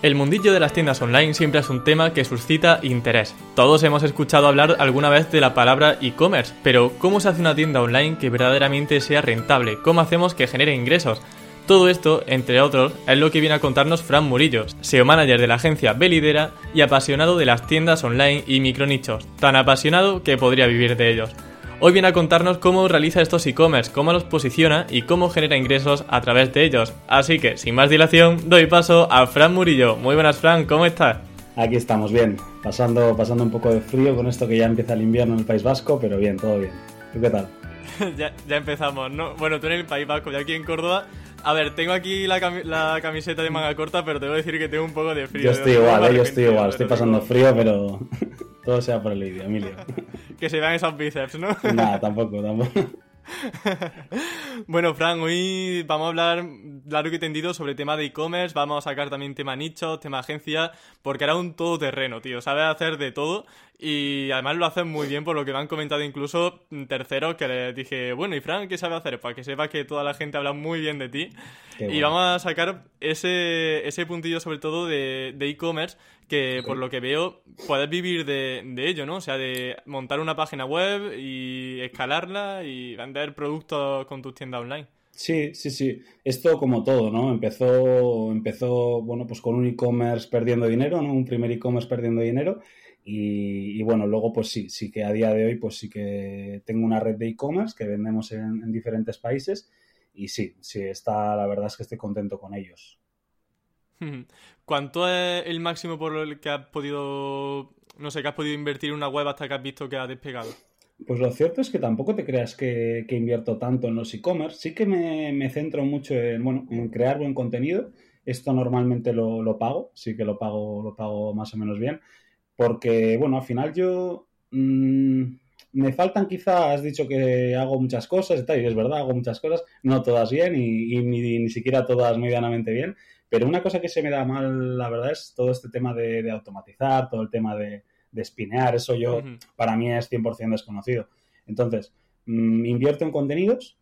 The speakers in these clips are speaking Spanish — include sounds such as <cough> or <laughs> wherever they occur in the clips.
El mundillo de las tiendas online siempre es un tema que suscita interés. Todos hemos escuchado hablar alguna vez de la palabra e-commerce, pero ¿cómo se hace una tienda online que verdaderamente sea rentable? ¿Cómo hacemos que genere ingresos? Todo esto, entre otros, es lo que viene a contarnos Fran Murillo, SEO manager de la agencia Belidera y apasionado de las tiendas online y micronichos, tan apasionado que podría vivir de ellos. Hoy viene a contarnos cómo realiza estos e-commerce, cómo los posiciona y cómo genera ingresos a través de ellos. Así que, sin más dilación, doy paso a Fran Murillo. Muy buenas, Fran, ¿cómo estás? Aquí estamos, bien. Pasando, pasando un poco de frío con esto que ya empieza el invierno en el País Vasco, pero bien, todo bien. ¿Tú qué tal? <laughs> ya, ya empezamos, ¿no? Bueno, tú en el País Vasco, yo aquí en Córdoba a ver, tengo aquí la, la, camiseta de manga corta, pero te voy a decir que tengo un poco de frío. Yo estoy igual, eh, yo estoy igual. Estoy pasando frío, pero todo sea por el vídeo, Emilio. <laughs> que se vean esos bíceps, ¿no? <laughs> Nada, tampoco, tampoco. <laughs> bueno, Fran, hoy vamos a hablar largo y tendido sobre tema de e-commerce, vamos a sacar también tema nicho, tema agencia, porque era un todoterreno, tío, sabe hacer de todo y además lo hacen muy bien por lo que me han comentado incluso terceros que les dije, bueno, ¿y Fran qué sabe hacer? Para que sepa que toda la gente habla muy bien de ti. y vamos a sacar ese, ese puntillo sobre todo de e-commerce que por lo que veo puedes vivir de, de, ello, ¿no? O sea, de montar una página web y escalarla y vender productos con tus tiendas online. Sí, sí, sí. Esto como todo, ¿no? Empezó, empezó bueno, pues con un e-commerce perdiendo dinero, ¿no? Un primer e-commerce perdiendo dinero y, bueno, luego pues sí, sí que a día de hoy pues sí que tengo una red de e-commerce que vendemos en, diferentes países y sí, sí, está, la verdad es que estoy contento con ellos. <laughs> ¿Cuánto es el máximo por el que has podido, no sé, que has podido invertir en una web hasta que has visto que ha despegado? Pues lo cierto es que tampoco te creas que, invierto tanto en los e-commerce. Sí que me, centro mucho en, bueno, en crear buen contenido. Esto normalmente lo, pago, sí que lo pago, lo pago más o menos bien porque, bueno, al final yo mm, me faltan quizás, has dicho que hago muchas cosas y tal, y es verdad, hago muchas cosas, no todas bien y, ni, siquiera todas medianamente bien, pero una cosa que se me da mal, la verdad, es todo este tema de, automatizar, todo el tema de, de espinear, eso yo, para mí es 100% desconocido. Entonces, mm, invierto en contenidos,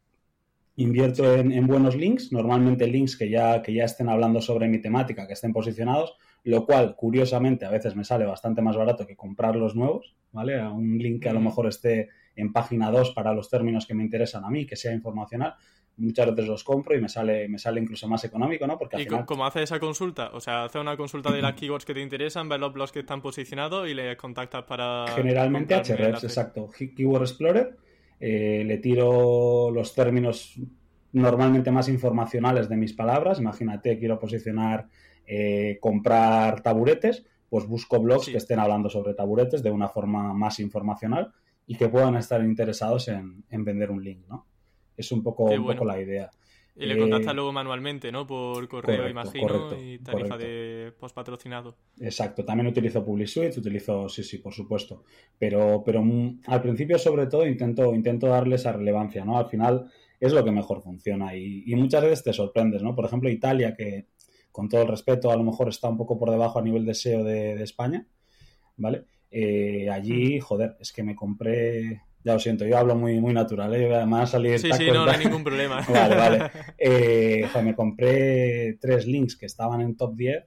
invierto en, buenos links, normalmente links que ya, que ya estén hablando sobre mi temática, que estén posicionados, lo cual, curiosamente, a veces me sale bastante más barato que comprar los nuevos, ¿vale? A un link que a lo mejor esté en página 2 para los términos que me interesan a mí, que sea informacional, muchas veces los compro y me sale, me sale incluso más económico, ¿no? Porque ¿Y cómo hace esa consulta? O sea, hace una consulta de las <clears throat> keywords que te interesan, ver los blogs que están posicionados y le contactas para... Generalmente Hrefs, exacto. Keyword Explorer, eh, le tiro los términos normalmente más informacionales de mis palabras. Imagínate, quiero posicionar eh, comprar taburetes, pues busco blogs que estén hablando sobre taburetes de una forma más informacional y que puedan estar interesados en, vender un link, ¿no? Es un poco, un poco la idea. Y le eh, contactas luego manualmente, ¿no? Por correo, imagino, y tarifa de post patrocinado. Exacto. También utilizo PubliSuite, utilizo, sí, sí, por supuesto. Pero, pero mm, al principio, sobre todo, intento, intento darle esa relevancia, ¿no? Al final es lo que mejor funciona y, y muchas veces te sorprendes, ¿no? Por ejemplo, Italia, que con todo el respeto, a lo mejor está un poco por debajo a nivel de SEO de, España, ¿vale? Eh, allí, joder, es que me compré, ya lo siento, yo hablo muy, muy natural, ¿eh? además salir... Sí, sí, no, no, hay ningún problema. <laughs> vale, vale. <laughs> Eh, me compré tres links que estaban en top 10,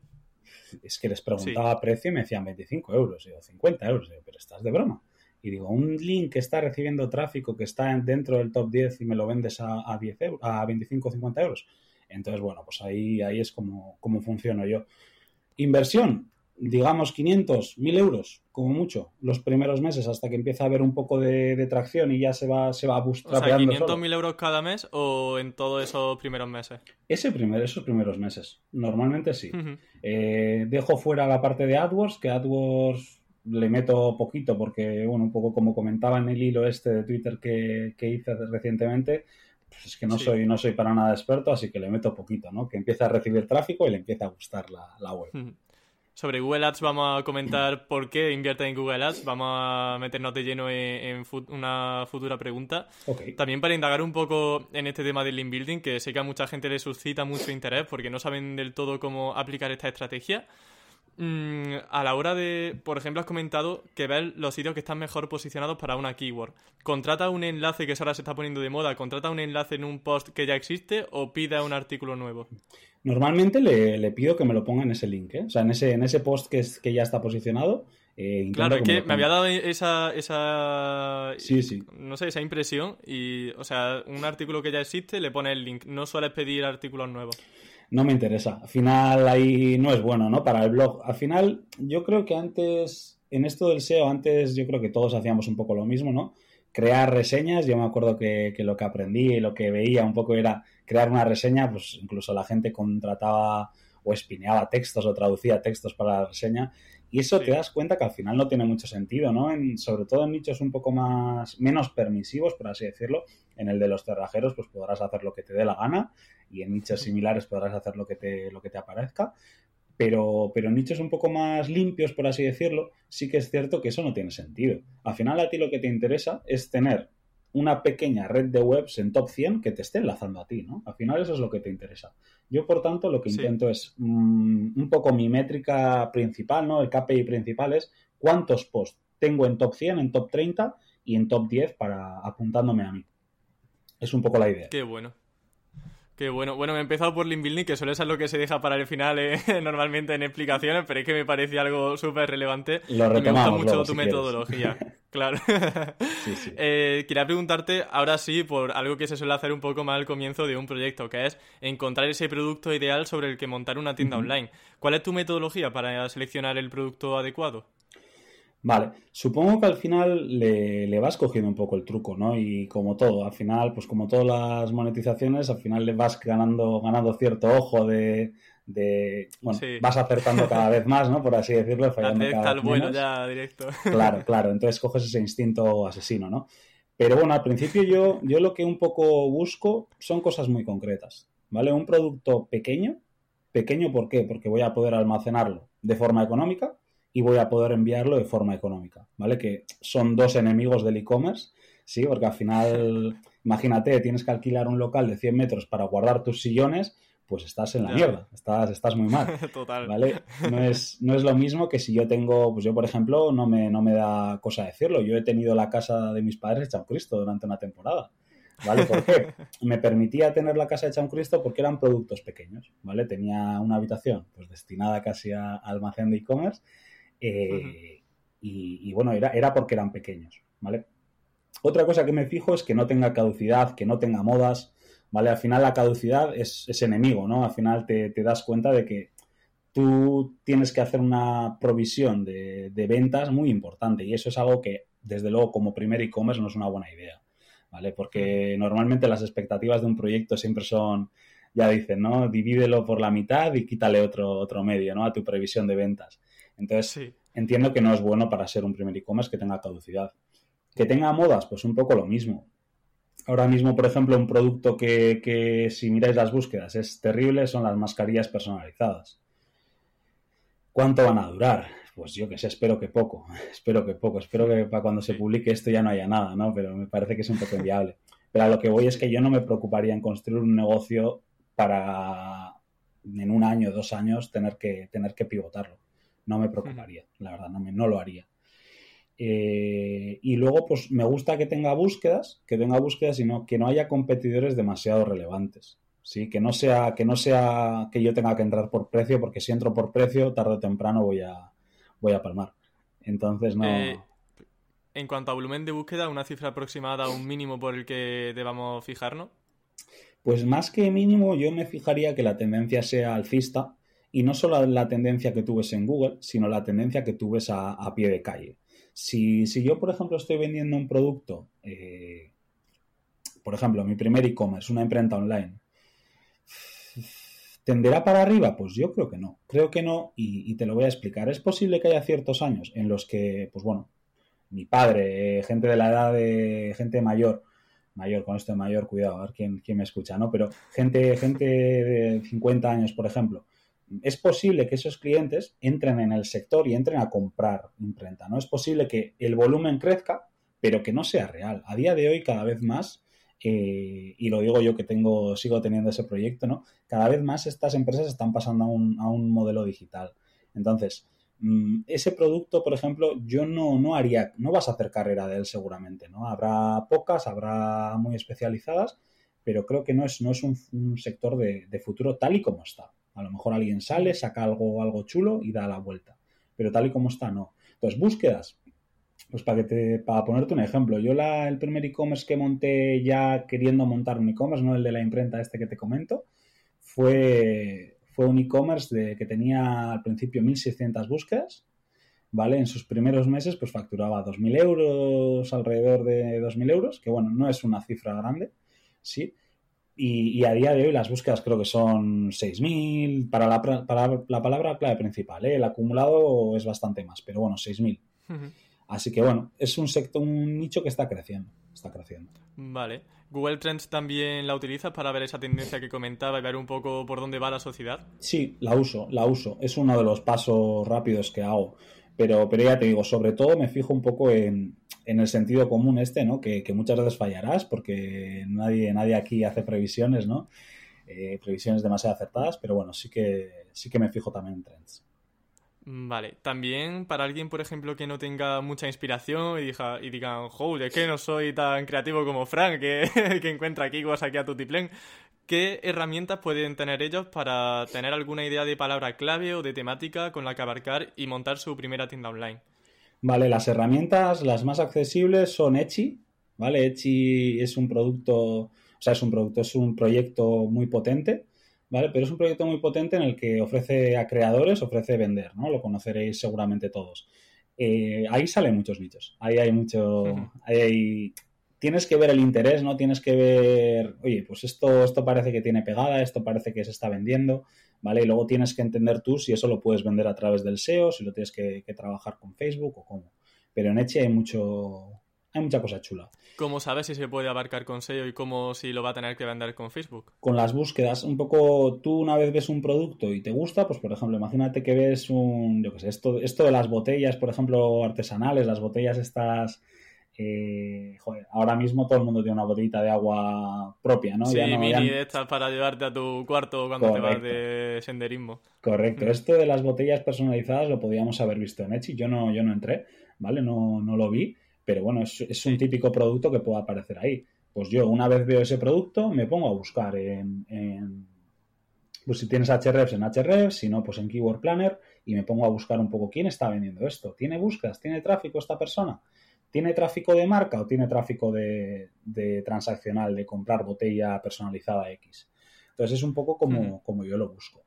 es que les preguntaba precio y me decían 25 euros, y digo, 50 euros, pero estás de broma. Y digo, un link que está recibiendo tráfico, que está dentro del top 10 y me lo vendes a, a 10 euros, a 25 o 50 euros. Entonces, bueno, pues ahí, ahí es como, como funciono yo. Inversión, digamos 500, 1000 euros, como mucho, los primeros meses hasta que empieza a haber un poco de, tracción y ya se va, se va a O sea, 500, 1000 euros cada mes o en todos esos primeros meses? Ese primer, esos primeros meses, normalmente sí. Eh, dejo fuera la parte de AdWords, que AdWords le meto poquito porque, bueno, un poco como comentaba en el hilo este de Twitter que, que hice recientemente, pues es que no, soy, no soy para nada experto, así que le meto poquito, ¿no? Que empiece a recibir tráfico y le empiece a gustar la, web. Sobre Google Ads vamos a comentar por qué invierte en Google Ads. Vamos a meternos de lleno en, una futura pregunta. También para indagar un poco en este tema del link building, que sé que a mucha gente le suscita mucho interés porque no saben del todo cómo aplicar esta estrategia. Mm, a la hora de, por ejemplo, has comentado que ves los sitios que están mejor posicionados para una keyword. ¿Contrata un enlace que ahora se está poniendo de moda? ¿Contrata un enlace en un post que ya existe o pide un artículo nuevo? Normalmente le, pido que me lo ponga en ese link, ¿eh? o sea, en ese, en ese post que, es, que ya está posicionado. Eh, claro, es que me, había dado esa, esa. Sí, sí. No sé, esa impresión. Y, o sea, un artículo que ya existe le pone el link. No sueles pedir artículos nuevos no me interesa. Al final ahí no es bueno, ¿no? Para el blog. Al final yo creo que antes, en esto del SEO, antes yo creo que todos hacíamos un poco lo mismo, ¿no? Crear reseñas, yo me acuerdo que, lo que aprendí y lo que veía un poco era crear una reseña, pues incluso la gente contrataba o espineaba textos o traducía textos para la reseña y eso te das cuenta que al final no tiene mucho sentido, ¿no? En, sobre todo en nichos un poco más, menos permisivos, por así decirlo. En el de los cerrajeros, pues podrás hacer lo que te dé la gana y en nichos similares podrás hacer lo que te, lo que te aparezca. Pero, pero en nichos un poco más limpios, por así decirlo, sí que es cierto que eso no tiene sentido. Al final a ti lo que te interesa es tener una pequeña red de webs en top 100 que te esté enlazando a ti, ¿no? Al final eso es lo que te interesa. Yo, por tanto, lo que intento es mm, un poco mi métrica principal, ¿no? El KPI principal es cuántos posts tengo en top 100, en top 30 y en top 10 para apuntándome a mí. Es un poco la idea. Qué bueno. Qué bueno. Bueno, me he empezado por link building, que suele ser lo que se deja para el final eh, <laughs> normalmente en explicaciones, pero es que me parece algo súper relevante. Lo y me gusta mucho tu metodología. <laughs> claro. <laughs> Eh, quería preguntarte, ahora sí, por algo que se suele hacer un poco más al comienzo de un proyecto, que es encontrar ese producto ideal sobre el que montar una tienda online. ¿Cuál es tu metodología para seleccionar el producto adecuado? Vale, supongo que al final le, vas cogiendo un poco el truco, ¿no? Y como todo, al final, pues como todas las monetizaciones, al final le vas ganando, ganando cierto ojo de, bueno, vas acertando cada vez más, ¿no? Por así decirlo, <laughs> fallando cada vez bueno ya directo. <laughs> Claro, claro, entonces coges ese instinto asesino, ¿no? Pero bueno, al principio yo, yo lo que un poco busco son cosas muy concretas, ¿vale? Un producto pequeño, pequeño ¿por qué? Porque voy a poder almacenarlo de forma económica, y voy a poder enviarlo de forma económica, ¿vale? Que son dos enemigos del e-commerce, ¿sí? Porque al final, imagínate, tienes que alquilar un local de 100 metros para guardar tus sillones, pues estás en la mierda, estás, estás muy mal. <laughs> Total. ¿Vale? No es, no es lo mismo que si yo tengo, pues yo por ejemplo, no me, no me da cosa decirlo, yo he tenido la casa de mis padres hecha un Cristo durante una temporada. ¿Vale? ¿Por qué? <laughs> Me permitía tener la casa hecha un Cristo porque eran productos pequeños, ¿vale? Tenía una habitación pues destinada casi a almacén de e-commerce eh, y, bueno, era, era porque eran pequeños, ¿vale? Otra cosa que me fijo es que no tenga caducidad, que no tenga modas, ¿vale? Al final la caducidad es, enemigo, ¿no? Al final te, das cuenta de que tú tienes que hacer una provisión de, ventas muy importante y eso es algo que, desde luego, como primer e-commerce no es una buena idea, ¿vale? Porque normalmente las expectativas de un proyecto siempre son, ya dicen, ¿no? Divídelo por la mitad y quítale otro, otro medio, ¿no? A tu previsión de ventas. Entonces, entiendo que no es bueno para ser un primer e-commerce que tenga caducidad. Que tenga modas, pues un poco lo mismo. Ahora mismo, por ejemplo, un producto que, si miráis las búsquedas es terrible son las mascarillas personalizadas. ¿Cuánto van a durar? Pues yo que sé, espero que poco, <laughs> espero que poco, espero que para cuando se publique esto ya no haya nada, ¿no? Pero me parece que es un poco inviable. Pero a lo que voy es que yo no me preocuparía en construir un negocio para en un año, dos años, tener que, tener que pivotarlo no me preocuparía, la verdad, no, me, no lo haría. Eh, y luego, pues me gusta que tenga búsquedas, que tenga búsquedas y no, que no haya competidores demasiado relevantes. ¿sí? Que no sea, que no sea que yo tenga que entrar por precio, porque si entro por precio, tarde o temprano voy a, voy a palmar. Entonces no. Eh, en cuanto a volumen de búsqueda, una cifra aproximada, un mínimo por el que debamos fijarnos. Pues más que mínimo, yo me fijaría que la tendencia sea alcista, y no solo la tendencia que tú ves en Google, sino la tendencia que tú ves a, pie de calle. Si, yo, por ejemplo, estoy vendiendo un producto, eh, por ejemplo, mi primer e-commerce, una imprenta online, ¿tenderá para arriba? Pues yo creo que no. Creo que no y, te lo voy a explicar. Es posible que haya ciertos años en los que, pues bueno, mi padre, gente de la edad de gente mayor, mayor, con esto de mayor, cuidado, a ver quién, quién me escucha, ¿no? Pero gente, gente de 50 años, por ejemplo, es posible que esos clientes entren en el sector y entren a comprar imprenta, ¿no? Es posible que el volumen crezca, pero que no sea real. A día de hoy, cada vez más, eh, y lo digo yo que tengo, sigo teniendo ese proyecto, ¿no? Cada vez más estas empresas están pasando a un, a un modelo digital. Entonces, mm, ese producto, por ejemplo, yo no, no haría, no vas a hacer carrera de él seguramente, ¿no? Habrá pocas, habrá muy especializadas, pero creo que no es, no es un, sector de, futuro tal y como está. A lo mejor alguien sale, saca algo, algo chulo y da la vuelta, pero tal y como está, no. Entonces, búsquedas. Pues para, que te, para ponerte un ejemplo, yo la, el primer e-commerce que monté ya queriendo montar un e-commerce, no el de la imprenta este que te comento, fue, fue un e-commerce que tenía al principio 1.600 búsquedas, ¿vale? En sus primeros meses pues facturaba 2.000 euros, alrededor de 2.000 euros, que bueno, no es una cifra grande, ¿sí? Y, a día de hoy las búsquedas creo que son 6.000 para la, para la palabra clave principal. ¿eh? El acumulado es bastante más, pero bueno, 6.000. Así que bueno, es un sector, un nicho que está creciendo. Está creciendo. Vale. ¿Google Trends también la utilizas para ver esa tendencia que comentaba y ver un poco por dónde va la sociedad? Sí, la uso, la uso. Es uno de los pasos rápidos que hago. Pero, pero ya te digo, sobre todo me fijo un poco en, el sentido común este, ¿no? Que, muchas veces fallarás porque nadie, nadie aquí hace previsiones, ¿no? Eh, previsiones demasiado acertadas, pero bueno, sí que, sí que me fijo también en trends. Vale, también para alguien, por ejemplo, que no tenga mucha inspiración y, diga, y digan, joder, es que no soy tan creativo como Frank, que, <laughs> que encuentra aquí cosas aquí a tutiplén, ¿Qué herramientas pueden tener ellos para tener alguna idea de palabra clave o de temática con la que abarcar y montar su primera tienda online? Vale, las herramientas, las más accesibles son Etsy, ¿vale? Etsy es un producto, o sea, es un producto, es un proyecto muy potente, ¿vale? Pero es un proyecto muy potente en el que ofrece a creadores, ofrece vender, ¿no? Lo conoceréis seguramente todos. Eh, ahí salen muchos nichos, ahí hay mucho, ahí hay tienes que ver el interés, ¿no? Tienes que ver, oye, pues esto, esto parece que tiene pegada, esto parece que se está vendiendo, ¿vale? Y luego tienes que entender tú si eso lo puedes vender a través del SEO, si lo tienes que, trabajar con Facebook o cómo. Pero en Eche hay mucho, hay mucha cosa chula. ¿Cómo sabes si se puede abarcar con SEO y cómo si lo va a tener que vender con Facebook? Con las búsquedas, un poco tú una vez ves un producto y te gusta, pues por ejemplo, imagínate que ves un, yo qué sé, esto, esto de las botellas, por ejemplo, artesanales, las botellas estas eh, joder, ahora mismo todo el mundo tiene una botellita de agua propia, ¿no? Sí, mini de estas para llevarte a tu cuarto cuando te vas de senderismo. Correcto. Mm. Esto de las botellas personalizadas lo podíamos haber visto en Etsy. Yo no, yo no entré, ¿vale? No, no lo vi, pero bueno, es, un típico producto que puede aparecer ahí. Pues yo una vez veo ese producto, me pongo a buscar en, en pues si tienes Hrefs en Hrefs, si no, pues en Keyword Planner y me pongo a buscar un poco quién está vendiendo esto. ¿Tiene búsquedas? ¿Tiene tráfico esta persona? ¿Tiene tráfico de marca o tiene tráfico de, transaccional, de comprar botella personalizada X? Entonces es un poco como, como yo lo busco.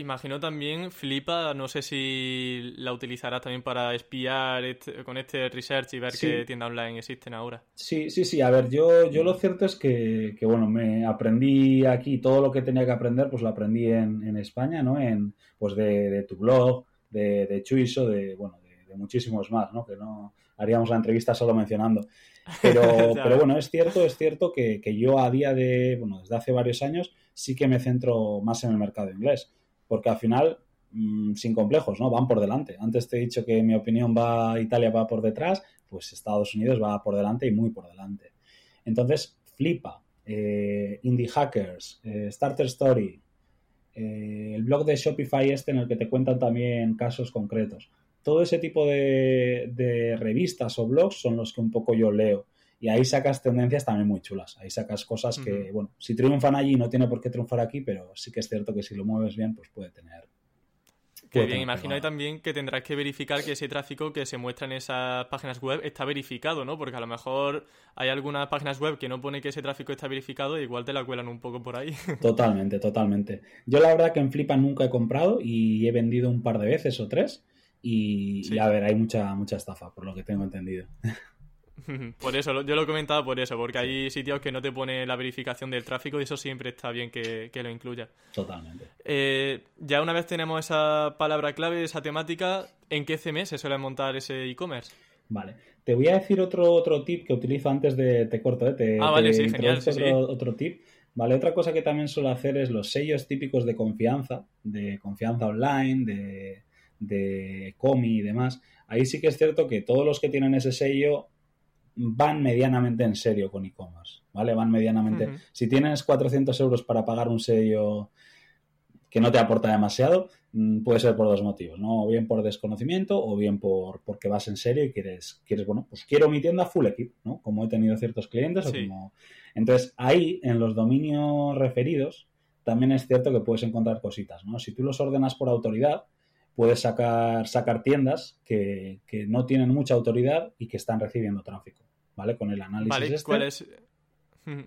Imagino también, Flipa, no sé si la utilizarás también para espiar con este research y ver qué tiendas online existen ahora. Sí, sí, sí. A ver, yo, yo lo cierto es que, bueno, me aprendí aquí todo lo que tenía que aprender, pues lo aprendí en, España, ¿no? En, pues de, tu blog, de, de Chuiso, de, bueno, muchísimos más, ¿no? Que no haríamos la entrevista solo mencionando. <laughs> Pero, pero bueno, es cierto, es cierto que, yo a día de, bueno, desde hace varios años sí que me centro más en el mercado inglés, porque al final, mm, sin complejos, ¿no? Van por delante. Antes te he dicho que mi opinión va, Italia va por detrás, pues Estados Unidos va por delante y muy por delante. Entonces, flipa. Eh, Indie Hackers, eh, Starter Story, eh, el blog de Shopify este en el que te cuentan también casos concretos todo ese tipo de, revistas o blogs son los que un poco yo leo. Y ahí sacas tendencias también muy chulas. Ahí sacas cosas que, bueno, si triunfan allí no tiene por qué triunfar aquí, pero sí que es cierto que si lo mueves bien, pues puede tener. Qué bien, imagino también que tendrás que verificar que ese tráfico que se muestra en esas páginas web está verificado, ¿no? Porque a lo mejor hay algunas páginas web que no pone que ese tráfico está verificado y igual te la cuelan un poco por ahí. <laughs> Totalmente, totalmente. Yo la verdad que en Flipa nunca he comprado y he vendido un par de veces o tres y, a ver, hay mucha, mucha estafa, por lo que tengo entendido. <laughs> Por eso, yo lo he comentado por eso, porque hay sitios que no te pone la verificación del tráfico y eso siempre está bien que, lo incluya. Totalmente. Eh, ya una vez tenemos esa palabra clave, esa temática, ¿en qué CMS se suele montar ese e-commerce? Vale. Te voy a decir otro, otro tip que utilizo antes de... Te corto, ¿eh? Te, ah, vale, sí, genial. otro, otro tip ¿vale? Otra cosa que también suelo hacer es los sellos típicos de confianza, de confianza online, de, de Comi y demás. Ahí sí que es cierto que todos los que tienen ese sello van medianamente en serio con e-commerce, ¿vale? Van medianamente. Si tienes 400 euros para pagar un sello que no te aporta demasiado, mm, puede ser por dos motivos, ¿no? O bien por desconocimiento o bien por porque vas en serio y quieres, quieres bueno, pues quiero mi tienda full equip, ¿no? Como he tenido ciertos clientes o como... Entonces, ahí, en los dominios referidos, también es cierto que puedes encontrar cositas, ¿no? Si tú los ordenas por autoridad, puedes sacar, sacar tiendas que, que no tienen mucha autoridad y que están recibiendo tráfico, ¿vale? Con el análisis vale, este. ¿cuál es,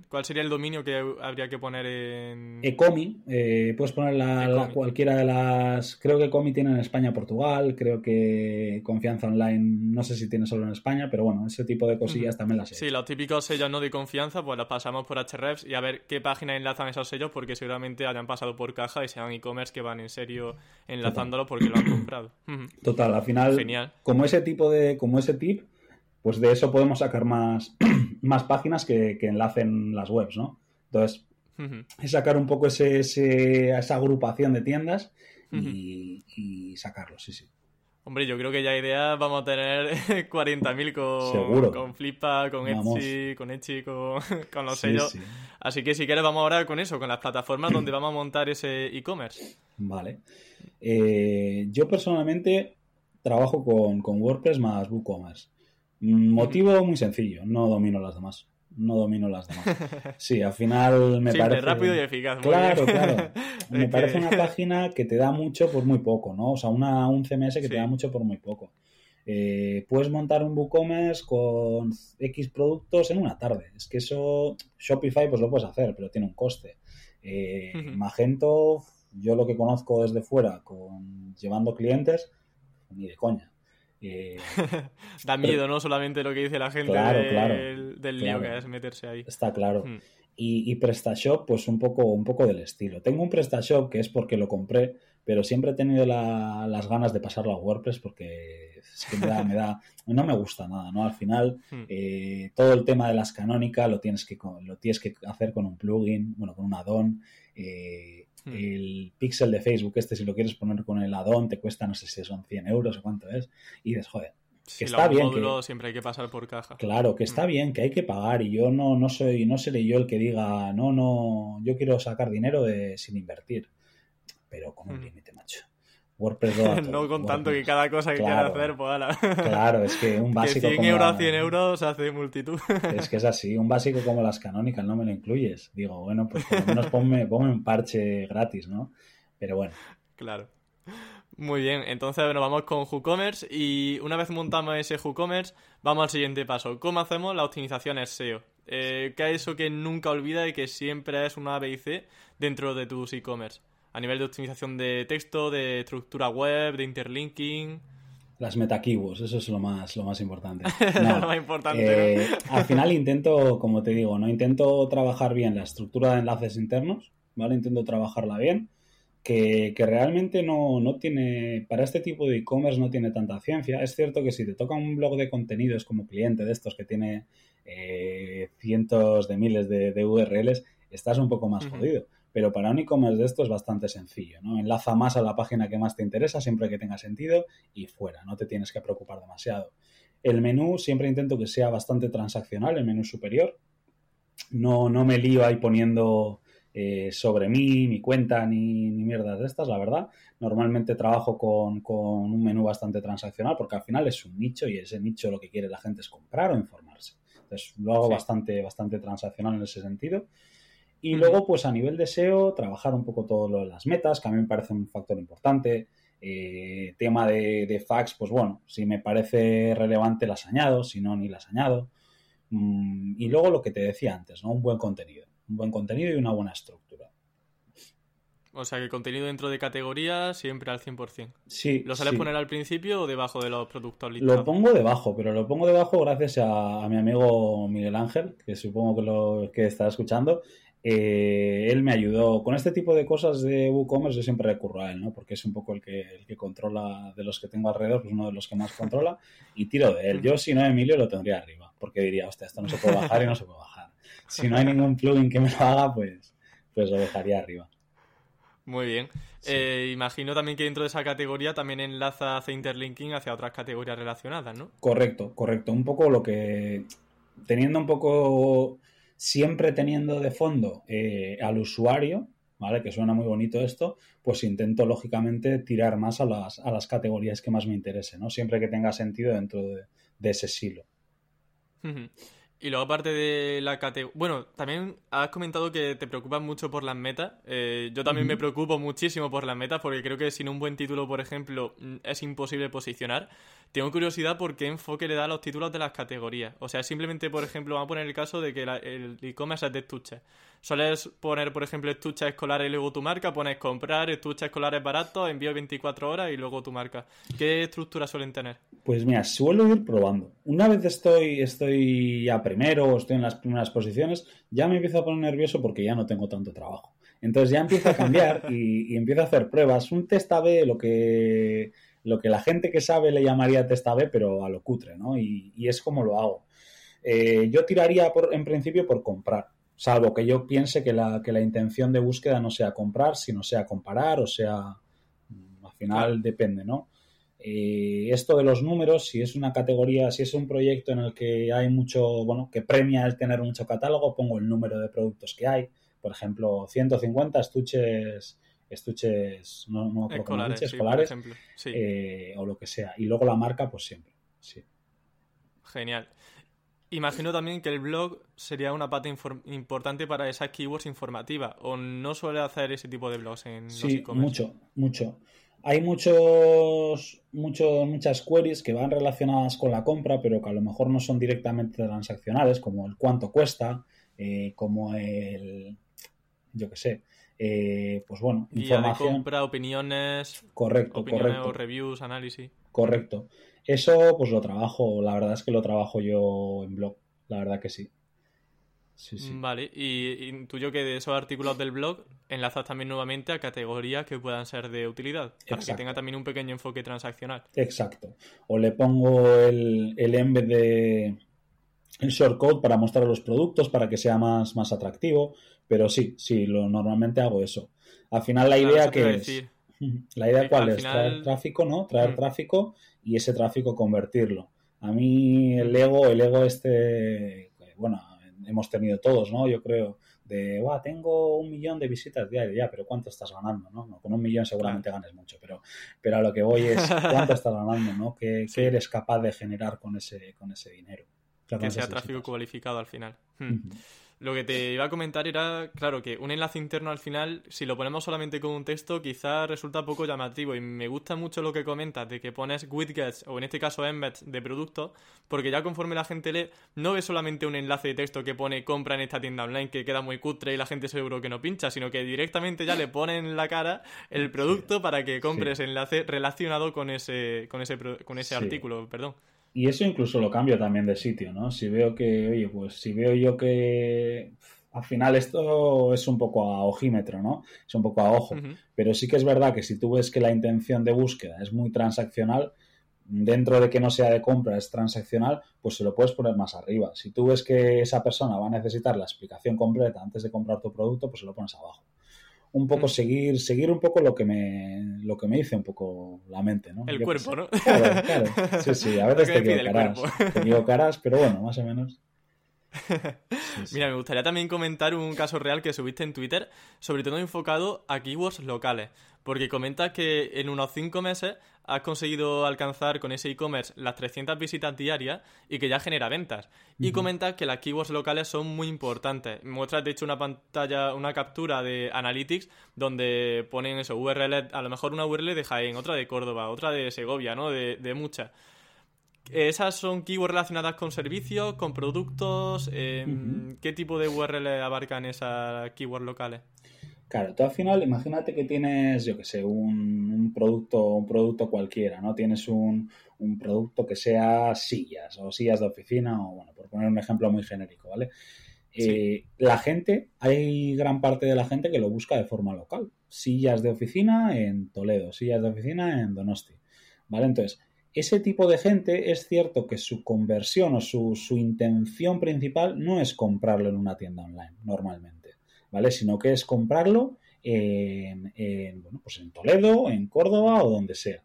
¿Cuál sería el dominio que habría que poner en...? Ecomi, eh, puedes poner la, cualquiera de las... Creo que Ecomi tiene en España, Portugal, creo que Confianza Online, no sé si tiene solo en España, pero bueno, ese tipo de cosillas también las he Sí, los típicos sellos no de confianza, pues los pasamos por Hrefs y a ver qué página enlazan esos sellos, porque seguramente hayan pasado por caja y sean e-commerce que van en serio enlazándolo porque lo han comprado. Total, al final, Genial. como ese tipo de... como ese tip pues de eso podemos sacar más, <clears throat> más páginas que, enlacen las webs, ¿no? Entonces, es sacar un poco ese, esa agrupación de tiendas y, sacarlo, sí, sí. Hombre, yo creo que ya idea vamos a tener <laughs> 40.000 con, con Flipa, con Etsy, con Etsy, con, <laughs> los sellos. Así que si quieres vamos ahora con eso, con las plataformas donde <clears throat> vamos a montar ese e-commerce. Vale. Eh, yo personalmente trabajo con, con WordPress más WooCommerce. Motivo muy sencillo, no domino las demás. No domino las demás. <laughs> Sí, al final me parece. rápido y eficaz. Claro, claro. <laughs> Me parece una página que te da mucho por muy poco, ¿no? O sea, una, un CMS que te da mucho por muy poco. Eh, puedes montar un WooCommerce con X productos en una tarde. Es que eso, Shopify, pues lo puedes hacer, pero tiene un coste. Eh, Magento, yo lo que conozco desde fuera, con llevando clientes, ni de coña. Eh, <laughs> da miedo, ¿no? Solamente lo que dice la gente del, lío que es meterse ahí. Está claro. Hmm. Y, PrestaShop, pues un poco, un poco del estilo. Tengo un PrestaShop que es porque lo compré, pero siempre he tenido las ganas de pasarlo a WordPress porque es que me da, <laughs> no me gusta nada, ¿no? Al final, hmm. eh, todo el tema de las canónicas lo tienes que, lo tienes que hacer con un plugin, bueno, con un add-on. Eh, Hmm. El pixel de Facebook, este, si lo quieres poner con el addon, te cuesta, no sé si son 100 euros o cuánto es. Y dices, joder, que está bien. que, siempre hay que pasar por caja. Claro, que está hmm. bien, que hay que pagar. Y yo no, no soy, no seré yo el que diga, no, no, yo quiero sacar dinero de, sin invertir. Pero con un hmm. límite, macho. WordPress <laughs> no con tanto que cada cosa que quieras hacer, pues Claro, es que <laughs> un básico. Que 100 euros a 100 euros hace multitud. <laughs> Es que es así, un básico como las canónicas no me lo incluyes. Digo, bueno, pues por lo menos ponme, ponme un parche gratis, ¿no? Pero bueno. Claro. Muy bien, entonces bueno, vamos con WooCommerce y una vez montamos ese WooCommerce, vamos al siguiente paso. ¿Cómo hacemos la optimización SEO? Eh, ¿Qué es eso que nunca olvida y que siempre es una A, B y C dentro de tus e-commerce? A nivel de optimización de texto, de estructura web, de interlinking. Las meta-keywords, eso es lo más, lo más importante. <laughs> lo más importante. Eh, al final intento, como te digo, no intento trabajar bien la estructura de enlaces internos, ¿vale? Intento trabajarla bien, que, realmente no, no, tiene, para este tipo de e-commerce no tiene tanta ciencia. Es cierto que si te toca un blog de contenidos como cliente de estos que tiene eh, cientos de miles de, URLs, estás un poco más jodido. Pero para un e-commerce de esto es bastante sencillo, ¿no? Enlaza más a la página que más te interesa, siempre que tenga sentido, y fuera, no te tienes que preocupar demasiado. El menú siempre intento que sea bastante transaccional, el menú superior. No, no me lío ahí poniendo eh, sobre mí, mi cuenta, ni, ni, mierdas de estas, la verdad. Normalmente trabajo con, un menú bastante transaccional porque al final es un nicho y ese nicho lo que quiere la gente es comprar o informarse. Entonces lo hago bastante, bastante transaccional en ese sentido. Y luego, pues a nivel de SEO, trabajar un poco todo lo de las metas, que a mí me parece un factor importante. Eh, tema de, de fax, pues bueno, si me parece relevante las añado, si no, ni las añado. Mm, y luego lo que te decía antes, ¿no? Un buen contenido. Un buen contenido y una buena estructura. O sea, que el contenido dentro de categoría siempre al 100%. Sí. ¿Lo sueles poner al principio o debajo de los productos Lo pongo debajo, pero lo pongo debajo gracias a, a mi amigo Miguel Ángel, que supongo que lo que está escuchando. Eh, él me ayudó con este tipo de cosas de WooCommerce. Yo siempre recurro a él, ¿no? Porque es un poco el que, el que controla de los que tengo alrededor, pues uno de los que más controla y tiro de él. Yo, si no, Emilio lo tendría arriba, porque diría, hostia, esto no se puede bajar y no se puede bajar. Si no hay ningún plugin que me lo haga, pues, pues lo dejaría arriba. Muy bien. Eh, imagino también que dentro de esa categoría también enlaza, hace interlinking hacia otras categorías relacionadas, ¿no? Correcto, correcto. Un poco lo que. Teniendo un poco. Siempre teniendo de fondo eh, al usuario, ¿vale? Que suena muy bonito esto, pues intento lógicamente tirar más a las, a las categorías que más me interesen, ¿no? Siempre que tenga sentido dentro de, de ese silo. Y luego, aparte de la categoría. Bueno, también has comentado que te preocupas mucho por las metas. Eh, yo también me preocupo muchísimo por las metas porque creo que sin un buen título, por ejemplo, mm, es imposible posicionar. Tengo curiosidad por qué enfoque le da a los títulos de las categorías. O sea, simplemente, por ejemplo, vamos a poner el caso de que el e-commerce es de estuches. Sueles poner, por ejemplo, estuches escolares y luego tu marca, pones comprar, estuches escolares baratos, envío 24 horas y luego tu marca. ¿Qué estructura suelen tener? Pues mira, suelo ir probando. Una vez estoy, estoy ya primero o estoy en las primeras posiciones, ya me empiezo a poner nervioso porque ya no tengo tanto trabajo. Entonces ya empiezo a cambiar <laughs> y, empiezo a hacer pruebas. Un test A-B, lo que, lo que la gente que sabe le llamaría test A-B, pero a lo cutre, ¿no? Y, es como lo hago. Eh, yo tiraría por, en principio por comprar, salvo que yo piense que la, que la intención de búsqueda no sea comprar, sino sea comparar o sea, mm, al final depende, ¿no? Eh, esto de los números, si es una categoría, si es un proyecto en el que hay mucho, bueno, que premia el tener mucho catálogo, pongo el número de productos que hay. Por ejemplo, 150 estuches, estuches, no, no escolares, escolares eh, o lo que sea. Y luego la marca, pues siempre. Sí. Genial. Imagino también que el blog sería una pata importante para esas keywords informativas. ¿O no suele hacer ese tipo de blogs en sí, mucho, mucho. Hay muchos, muchos, muchas queries que van relacionadas con la compra, pero que a lo mejor no son directamente transaccionales, como el cuánto cuesta, eh, como el, yo qué sé, eh, pues bueno, información. de compra, opiniones. Correcto, correcto. reviews, análisis. Correcto. Eso, pues lo trabajo, la verdad es que lo trabajo yo en blog, la verdad que sí. Vale, y intuyo que de esos artículos del blog enlazas también nuevamente a categorías que puedan ser de utilidad, para que tenga también un pequeño enfoque transaccional. Exacto. O le pongo el, el embed de el shortcode para mostrar los productos para que sea más, más atractivo, pero sí, sí, lo normalmente hago eso. Al final la idea que es la idea cuál es traer tráfico, ¿no? Traer mm. tráfico y ese tráfico convertirlo. A mí el ego, el ego este, bueno, hemos tenido todos, ¿no? Yo creo, de, va, tengo un millón de visitas diarias, ya, pero ¿cuánto estás ganando, no? con un millón seguramente ganes mucho, pero, pero a lo que voy es, ¿cuánto estás ganando, no? ¿Qué, <laughs> eres capaz de generar con ese, con ese dinero? que sea tráfico cualificado al final. Lo que te iba a comentar era, claro, que un enlace interno al final, si lo ponemos solamente con un texto, quizá resulta poco llamativo. Y me gusta mucho lo que comentas de que pones widgets, o en este caso embeds, de productos, porque ya conforme la gente lee, no ve solamente un enlace de texto que pone compra en esta tienda online que queda muy cutre y la gente seguro que no pincha, sino que directamente ya le ponen en la cara el producto para que compres enlace relacionado con ese, con ese, con ese artículo, perdón. Y eso incluso lo cambio también de sitio, ¿no? Si veo que, oye, pues si veo yo que al final esto es un poco a ojímetro, ¿no? Es un poco a ojo. Pero sí que es verdad que si tú ves que la intención de búsqueda es muy transaccional, dentro de que no sea de compra, es transaccional, pues se lo puedes poner más arriba. Si tú ves que esa persona va a necesitar la explicación completa antes de comprar tu producto, pues se lo pones abajo un poco mm. seguir, seguir un poco lo que me, lo que me dice un poco la mente, ¿no? El cuerpo, ¿no? Claro, claro. Sí, sí, a <laughs> veces te equivocarás. Te equivocarás, pero bueno, más o menos. Mira, me gustaría también comentar un caso real que subiste en Twitter, sobre todo enfocado a keywords locales, porque comentas que en unos 5 meses has conseguido alcanzar con ese e-commerce las 300 visitas diarias y que ya genera ventas. Y comentas que las keywords locales son muy importantes. Muestras, de hecho, una pantalla, una captura de Analytics donde ponen eso, URL, a lo mejor una URL de Jaén, otra de Córdoba, otra de Segovia, ¿no? De, de muchas. ¿Esas son keywords relacionadas con servicios, con productos? Em, ¿Qué tipo de URL abarcan esas keywords locales? Claro, tú al final imagínate que tienes, yo que sé, un, producto, un producto cualquiera, ¿no? Tienes un, producto que sea sillas o sillas de oficina o, bueno, por poner un ejemplo muy genérico, ¿vale? Eh, la gente, hay gran parte de la gente que lo busca de forma local. Sillas de oficina en Toledo, sillas de oficina en Donosti, ¿vale? Entonces, ese tipo de gente es cierto que su conversión o su, intención principal no es comprarlo en una tienda online, normalmente. ¿Vale? Sino que es comprarlo en, bueno, pues en Toledo, en Córdoba o donde sea.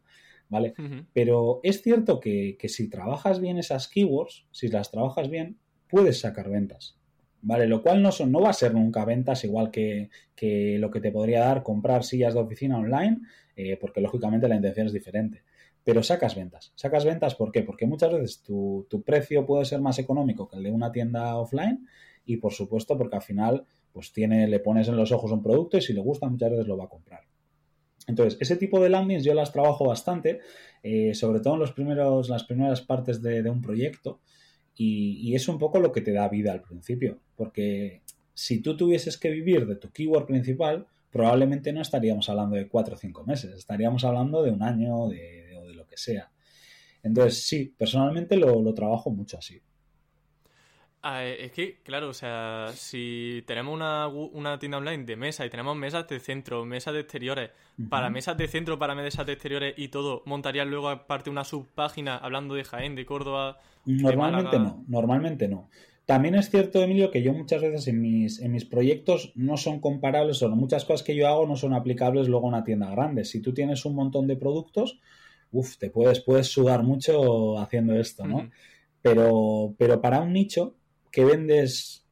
¿Vale? Pero es cierto que, que, si trabajas bien esas keywords, si las trabajas bien, puedes sacar ventas. ¿Vale? Lo cual no, son, no va a ser nunca ventas igual que, que lo que te podría dar comprar sillas de oficina online, eh, porque lógicamente la intención es diferente. Pero sacas ventas. ¿Sacas ventas por qué? Porque muchas veces tu, tu precio puede ser más económico que el de una tienda offline y por supuesto porque al final pues tiene, le pones en los ojos un producto y si le gusta muchas veces lo va a comprar. Entonces, ese tipo de landings yo las trabajo bastante, eh, sobre todo en los primeros, las primeras partes de, un proyecto, y, es un poco lo que te da vida al principio, porque si tú tuvieses que vivir de tu keyword principal, probablemente no estaríamos hablando de cuatro o cinco meses, estaríamos hablando de un año o de, lo que sea. Entonces, sí, personalmente lo trabajo mucho así. Ah, es que, claro, o sea, si tenemos una, una, tienda online de mesa y tenemos mesas de centro, mesas de exteriores, para mesas de centro, para mesas de exteriores y todo, ¿montarías luego aparte una subpágina hablando de Jaén, de Córdoba? Normalmente no, normalmente no. También es cierto, Emilio, que yo muchas veces en mis, en mis proyectos no son comparables o muchas cosas que yo hago no son aplicables luego a una tienda grande. Si tú tienes un montón de productos, uff, te puedes, puedes sudar mucho haciendo esto, ¿no? pero, pero para un nicho, que vendes,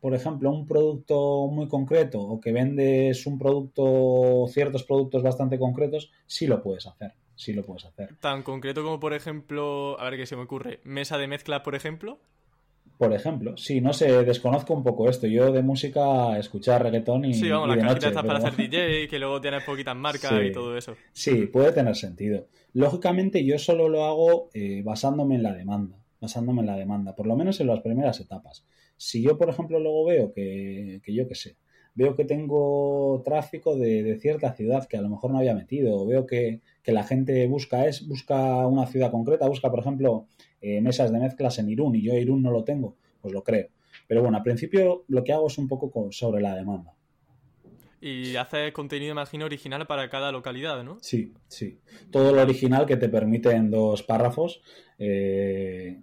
por ejemplo, un producto muy concreto o que vendes un producto, ciertos productos bastante concretos, sí lo puedes hacer. Sí lo puedes hacer. Tan concreto como, por ejemplo, a ver qué se me ocurre, mesa de mezcla, por ejemplo. Por ejemplo, sí, no sé, desconozco un poco esto. Yo de música escuchar reggaetón y. Sí, vamos, las cajitas estas para hacer <laughs> DJ, que luego tienes poquitas marcas y todo eso. Sí, puede tener sentido. Lógicamente, yo solo lo hago eh, basándome en la demanda basándome en la demanda, por lo menos en las primeras etapas. Si yo, por ejemplo, luego veo que, que yo qué sé, veo que tengo tráfico de, cierta ciudad que a lo mejor no había metido, o veo que, la gente busca es, busca una ciudad concreta, busca, por ejemplo, eh, mesas de mezclas en Irún y yo Irún no lo tengo, pues lo creo. Pero bueno, al principio lo que hago es un poco sobre la demanda. Y haces contenido, imagino, original para cada localidad, ¿no? Sí, sí. Todo lo original que te permite en dos párrafos, eh,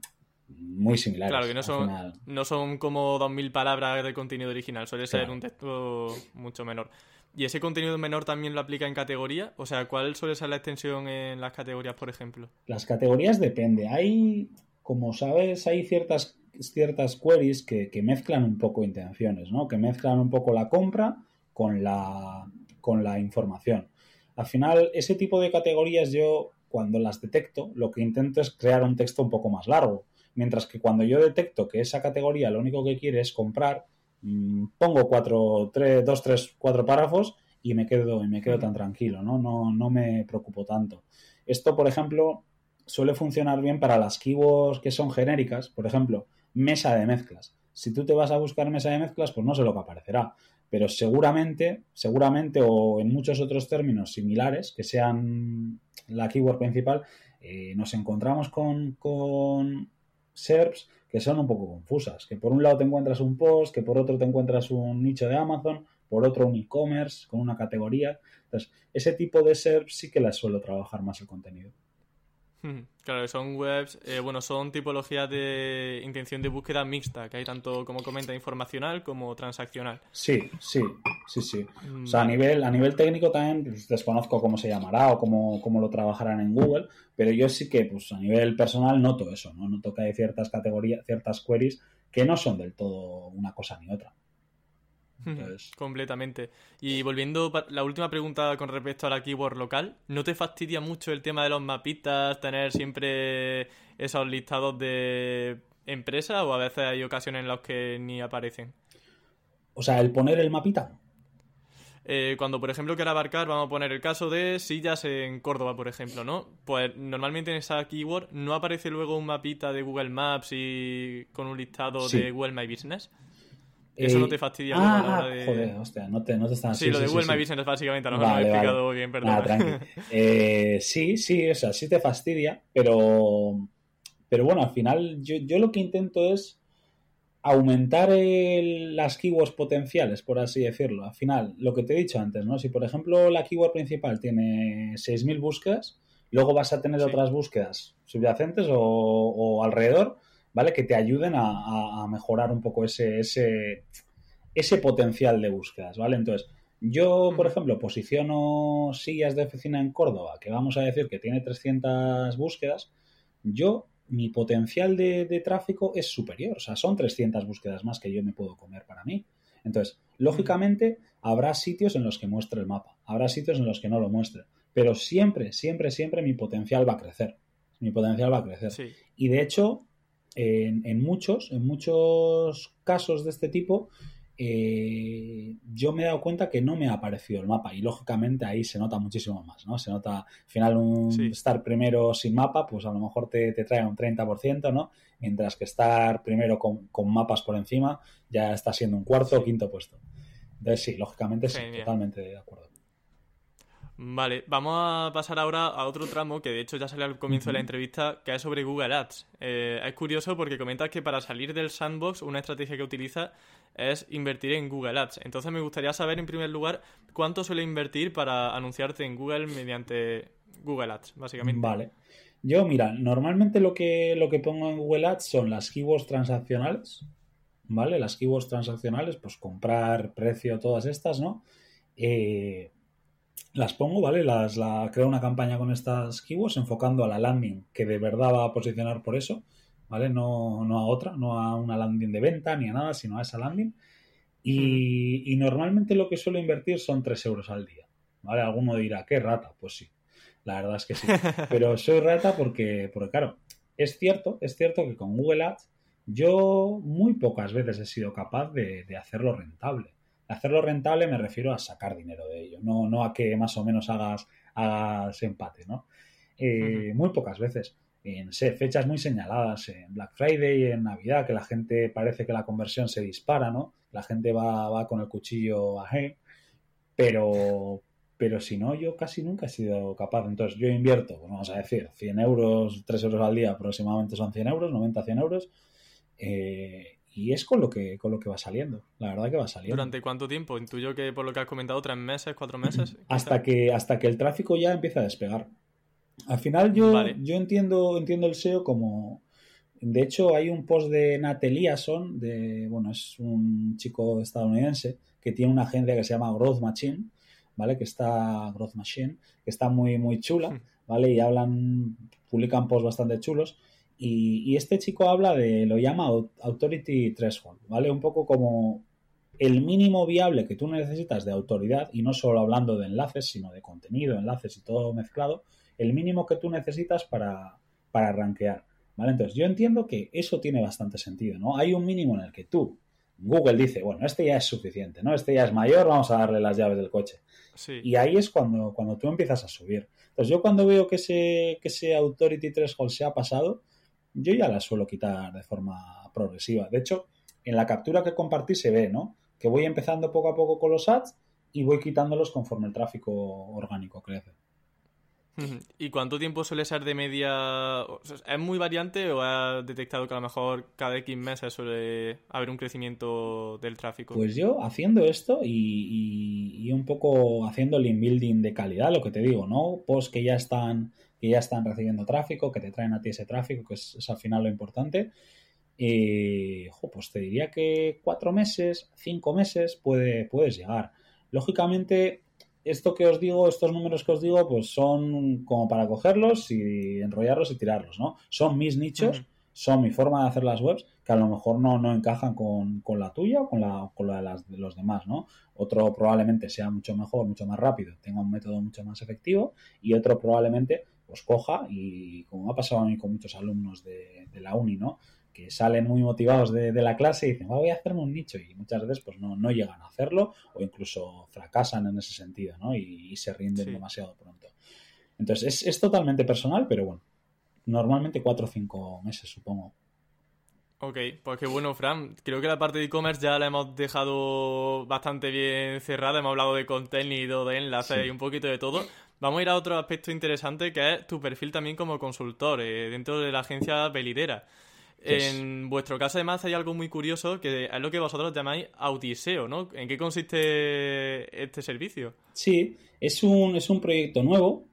muy similares. Claro, que no son, no son como 2.000 palabras de contenido original, suele ser un texto mucho menor. ¿Y ese contenido menor también lo aplica en categoría? O sea, ¿cuál suele ser la extensión en las categorías, por ejemplo? Las categorías depende. Hay, como sabes, hay ciertas, ciertas queries que, que mezclan un poco intenciones, ¿no? Que mezclan un poco la compra con la, con la información. Al final, ese tipo de categorías yo, cuando las detecto, lo que intento es crear un texto un poco más largo. Mientras que cuando yo detecto que esa categoría lo único que quiere es comprar, mm, pongo cuatro, tres, dos, tres, cuatro párrafos y me quedo, y me quedo tan tranquilo, ¿no? ¿no? No me preocupo tanto. Esto, por ejemplo, suele funcionar bien para las keywords que son genéricas, por ejemplo, mesa de mezclas. Si tú te vas a buscar mesa de mezclas, pues no sé lo que aparecerá pero seguramente, seguramente o en muchos otros términos similares que sean la keyword principal, eh, nos encontramos con, con SERPs que son un poco confusas, que por un lado te encuentras un post, que por otro te encuentras un nicho de Amazon, por otro un e-commerce con una categoría. Entonces, ese tipo de SERPs sí que las suelo trabajar más el contenido. Claro, son webs, eh, bueno, son tipologías de intención de búsqueda mixta, que hay tanto, como comenta, informacional como transaccional. Sí, sí, sí, sí. O sea, a nivel, a nivel técnico también pues, desconozco cómo se llamará o cómo, cómo, lo trabajarán en Google, pero yo sí que, pues a nivel personal noto eso, ¿no? Noto que hay ciertas categorías, ciertas queries que no son del todo una cosa ni otra. <laughs> Completamente. Y volviendo la última pregunta con respecto a la keyword local, ¿no te fastidia mucho el tema de los mapitas, tener siempre esos listados de empresas o a veces hay ocasiones en las que ni aparecen? O sea, el poner el mapita. Eh, cuando, por ejemplo, quiero abarcar, vamos a poner el caso de sillas en Córdoba, por ejemplo, ¿no? Pues normalmente en esa keyword no aparece luego un mapita de Google Maps y con un listado de Google My Business. Eso no te fastidia ah, a la hora de... Joder, hostia, no te, no te están... Sí, sí, lo de Google My Business básicamente, no me lo he explicado bien, perdón. Ah, <laughs> eh, sí, sí, o sea, sí te fastidia, pero... Pero bueno, al final yo, yo lo que intento es aumentar el, las keywords potenciales, por así decirlo. Al final, lo que te he dicho antes, ¿no? Si, por ejemplo, la keyword principal tiene 6.000 búsquedas, luego vas a tener otras búsquedas subyacentes o, o alrededor ¿vale? Que te ayuden a, mejorar un poco ese, ese, ese potencial de búsquedas, ¿vale? Entonces, yo, por ejemplo, posiciono sillas de oficina en Córdoba, que vamos a decir que tiene 300 búsquedas, yo, mi potencial de, tráfico es superior, o sea, son 300 búsquedas más que yo me puedo comer para mí. Entonces, lógicamente, habrá sitios en los que muestre el mapa, habrá sitios en los que no lo muestre, pero siempre, siempre, siempre mi potencial va a crecer. Mi potencial va a crecer. Y de hecho, en, en, muchos, en muchos casos de este tipo, eh, yo me he dado cuenta que no me ha aparecido el mapa y lógicamente ahí se nota muchísimo más, ¿no? Se nota, al final, un estar primero sin mapa, pues a lo mejor te, trae un 30%, ¿no? Mientras que estar primero con, mapas por encima ya está siendo un cuarto o quinto puesto. Entonces sí, lógicamente sí, totalmente de acuerdo. Vale, vamos a pasar ahora a otro tramo que de hecho ya salió al comienzo de la entrevista, que es sobre Google Ads. Eh, es curioso porque comentas que para salir del sandbox una estrategia que utiliza es invertir en Google Ads. Entonces me gustaría saber en primer lugar cuánto suele invertir para anunciarte en Google mediante Google Ads, básicamente. Vale. Yo, mira, normalmente lo que, lo que pongo en Google Ads son las keywords transaccionales, ¿vale? Las keywords transaccionales, pues comprar, precio, todas estas, ¿no? Eh, las pongo, ¿vale? Las, la, creo una campaña con estas keywords enfocando a la landing que de verdad va a posicionar por eso, ¿vale? No, no a otra, no a una landing de venta ni a nada, sino a esa landing. Y, normalmente lo que suelo invertir son 3 euros al día, ¿vale? Alguno dirá, ¿qué rata? Pues sí, la verdad es que sí. <laughs> Pero soy rata porque, porque claro, es cierto, es cierto que con Google Ads yo muy pocas veces he sido capaz de hacerlo rentable hacerlo rentable me refiero a sacar dinero de ello, no, no a que más o menos hagas, hagas empate, ¿no? Eh, muy pocas veces. En fechas muy señaladas, en Black Friday, en Navidad, que la gente parece que la conversión se dispara, ¿no? La gente va, va con el cuchillo a pero, pero si no, yo casi nunca he sido capaz. Entonces, yo invierto, pues vamos a decir, 100 euros, 3 euros al día aproximadamente son 100 euros, 90, 100 euros. Eh, y es con lo que con lo que va saliendo. La verdad que va saliendo. ¿Durante cuánto tiempo? Intuyo que por lo que has comentado, tres meses, cuatro meses. <clears throat> hasta que, hasta que el tráfico ya empieza a despegar. Al final yo, yo entiendo, entiendo el SEO como. De hecho, hay un post de Nat Eliasson, de, bueno, es un chico estadounidense que tiene una agencia que se llama Growth Machine, ¿vale? Que está, Growth Machine, que está muy, muy chula, hmm. ¿vale? Y hablan, publican posts bastante chulos y, este chico habla de, lo llama Authority Threshold, ¿vale? Un poco como el mínimo viable que tú necesitas de autoridad, y no solo hablando de enlaces, sino de contenido, enlaces y todo mezclado, el mínimo que tú necesitas para, para rankear, ¿vale? Entonces, yo entiendo que eso tiene bastante sentido, ¿no? Hay un mínimo en el que tú, Google dice, bueno, este ya es suficiente, ¿no? Este ya es mayor, vamos a darle las llaves del coche. Y ahí es cuando, cuando tú empiezas a subir. Entonces, yo cuando veo que ese, que ese Authority Threshold se ha pasado, yo ya la suelo quitar de forma progresiva. De hecho, en la captura que compartí se ve, ¿no? Que voy empezando poco a poco con los ads y voy quitándolos conforme el tráfico orgánico crece. ¿Y cuánto tiempo suele ser de media? ¿Es muy variante o has detectado que a lo mejor cada X meses suele haber un crecimiento del tráfico? Pues yo haciendo esto y, un poco haciendo el inbuilding de calidad, lo que te digo, ¿no? Posts que ya están, que ya están recibiendo tráfico, que te traen a ti ese tráfico, que es, al final lo importante. Y, pues te diría que cuatro meses, cinco meses puede, puedes llegar. Lógicamente, esto que os digo, estos números que os digo, pues son como para cogerlos y enrollarlos y tirarlos, ¿no? Son mis nichos, son mi forma de hacer las webs, que a lo mejor no, no encajan con, la tuya o con la, con la de, las, de los demás, ¿no? Otro probablemente sea mucho mejor, mucho más rápido, tenga un método mucho más efectivo y otro probablemente pues coja y como ha pasado a mí con muchos alumnos de, de la uni, ¿no? que salen muy motivados de, la clase y dicen, voy a hacerme un nicho y muchas veces pues no, no llegan a hacerlo o incluso fracasan en ese sentido ¿no? y, se rinden demasiado pronto. Entonces es, es, totalmente personal, pero bueno, normalmente cuatro o cinco meses supongo. Ok, pues qué bueno, Fran. Creo que la parte de e-commerce ya la hemos dejado bastante bien cerrada. Hemos hablado de contenido, de enlaces y un poquito de todo. Vamos a ir a otro aspecto interesante que es tu perfil también como consultor eh, dentro de la agencia Belidera. En vuestro caso, además, hay algo muy curioso que es lo que vosotros llamáis Autiseo, ¿no? ¿En qué consiste este servicio? Sí, es un, es un proyecto nuevo,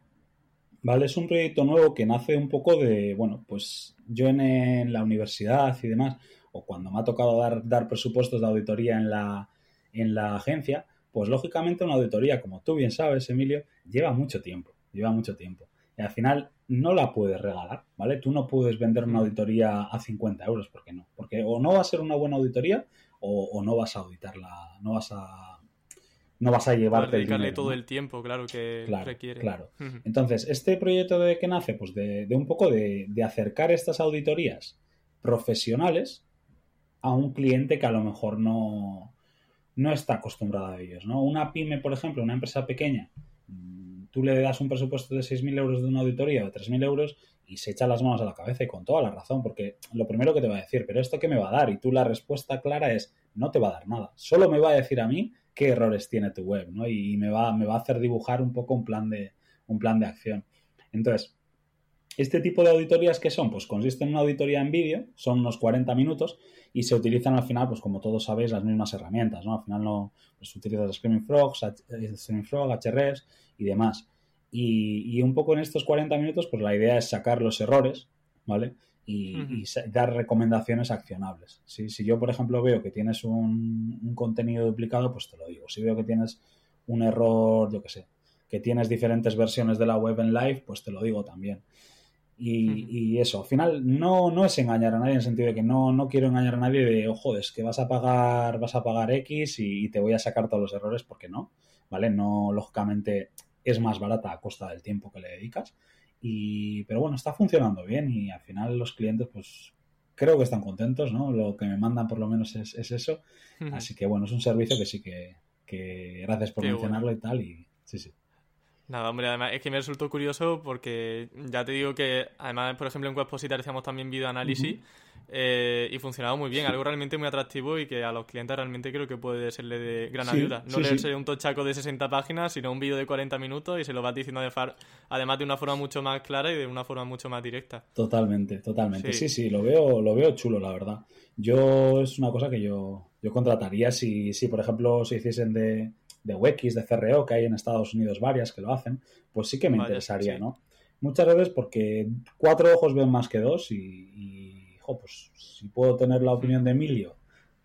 ¿vale? Es un proyecto nuevo que nace un poco de, bueno, pues yo en, la universidad y demás, o cuando me ha tocado dar, dar presupuestos de auditoría en la, en la agencia, pues lógicamente una auditoría, como tú bien sabes, Emilio, lleva mucho tiempo, lleva mucho tiempo. Y al final no la puedes regalar, ¿vale? Tú no puedes vender una auditoría a 50 euros, ¿por qué no? Porque o no va a ser una buena auditoría o, no vas a auditarla, no vas a no vas a llevarte dedicarle todo el tiempo, claro, que requiere. Claro. <laughs> Entonces, este proyecto de qué nace, pues de, un poco de, acercar estas auditorías profesionales a un cliente que a lo mejor no, no está acostumbrado a ellos, ¿no? Una pyme, por ejemplo, una empresa pequeña, tú le das un presupuesto de 6.000 euros de una auditoría o 3.000 euros y se echa las manos a la cabeza y con toda la razón, porque lo primero que te va a decir, pero ¿esto qué me va a dar? Y tú la respuesta clara es, no te va a dar nada, solo me va a decir a mí qué errores tiene tu web, ¿no? Y me va, me va a hacer dibujar un poco un plan de, un plan de acción. Entonces, este tipo de auditorías que son, pues consiste en una auditoría en vídeo, son unos 40 minutos y se utilizan al final, pues como todos sabéis, las mismas herramientas, ¿no? Al final no, pues utilizas Screaming Frogs, eh, Screaming Frog, HRS y demás. Y, un poco en estos 40 minutos, pues la idea es sacar los errores, ¿vale? Y, dar recomendaciones accionables. Si, si yo, por ejemplo, veo que tienes un, un contenido duplicado, pues te lo digo. Si veo que tienes un error, yo qué sé, que tienes diferentes versiones de la web en live, pues te lo digo también. Y, eso, al final no, no es engañar a nadie en el sentido de que no, no quiero engañar a nadie de, ojo, es que vas a pagar, vas a pagar X y, te voy a sacar todos los errores porque no, ¿vale? No, lógicamente es más barata a costa del tiempo que le dedicas. Y, pero bueno, está funcionando bien y al final los clientes, pues creo que están contentos, ¿no? Lo que me mandan por lo menos es, eso. Así que bueno, es un servicio que sí que, que gracias por mencionarlo y tal. Y sí, sí. Nada, hombre, además es que me resultó curioso porque ya te digo que, además, por ejemplo, en Webpositor hacíamos también videoanálisis eh, y funcionaba muy bien, algo realmente muy atractivo y que a los clientes realmente creo que puede serle de gran ayuda. No leerse un tochaco de 60 páginas, sino un vídeo de 40 minutos y se lo vas diciendo de far, además de una forma mucho más clara y de una forma mucho más directa. Totalmente, totalmente. Sí, sí, lo veo, lo veo chulo, la verdad. Yo es una cosa que yo, yo contrataría si, si, por ejemplo, se hiciesen de de Wix, de CRO, que hay en Estados Unidos varias que lo hacen, pues sí que me interesaría, ¿no? Muchas veces porque cuatro ojos ven más que dos y, pues si puedo tener la opinión de Emilio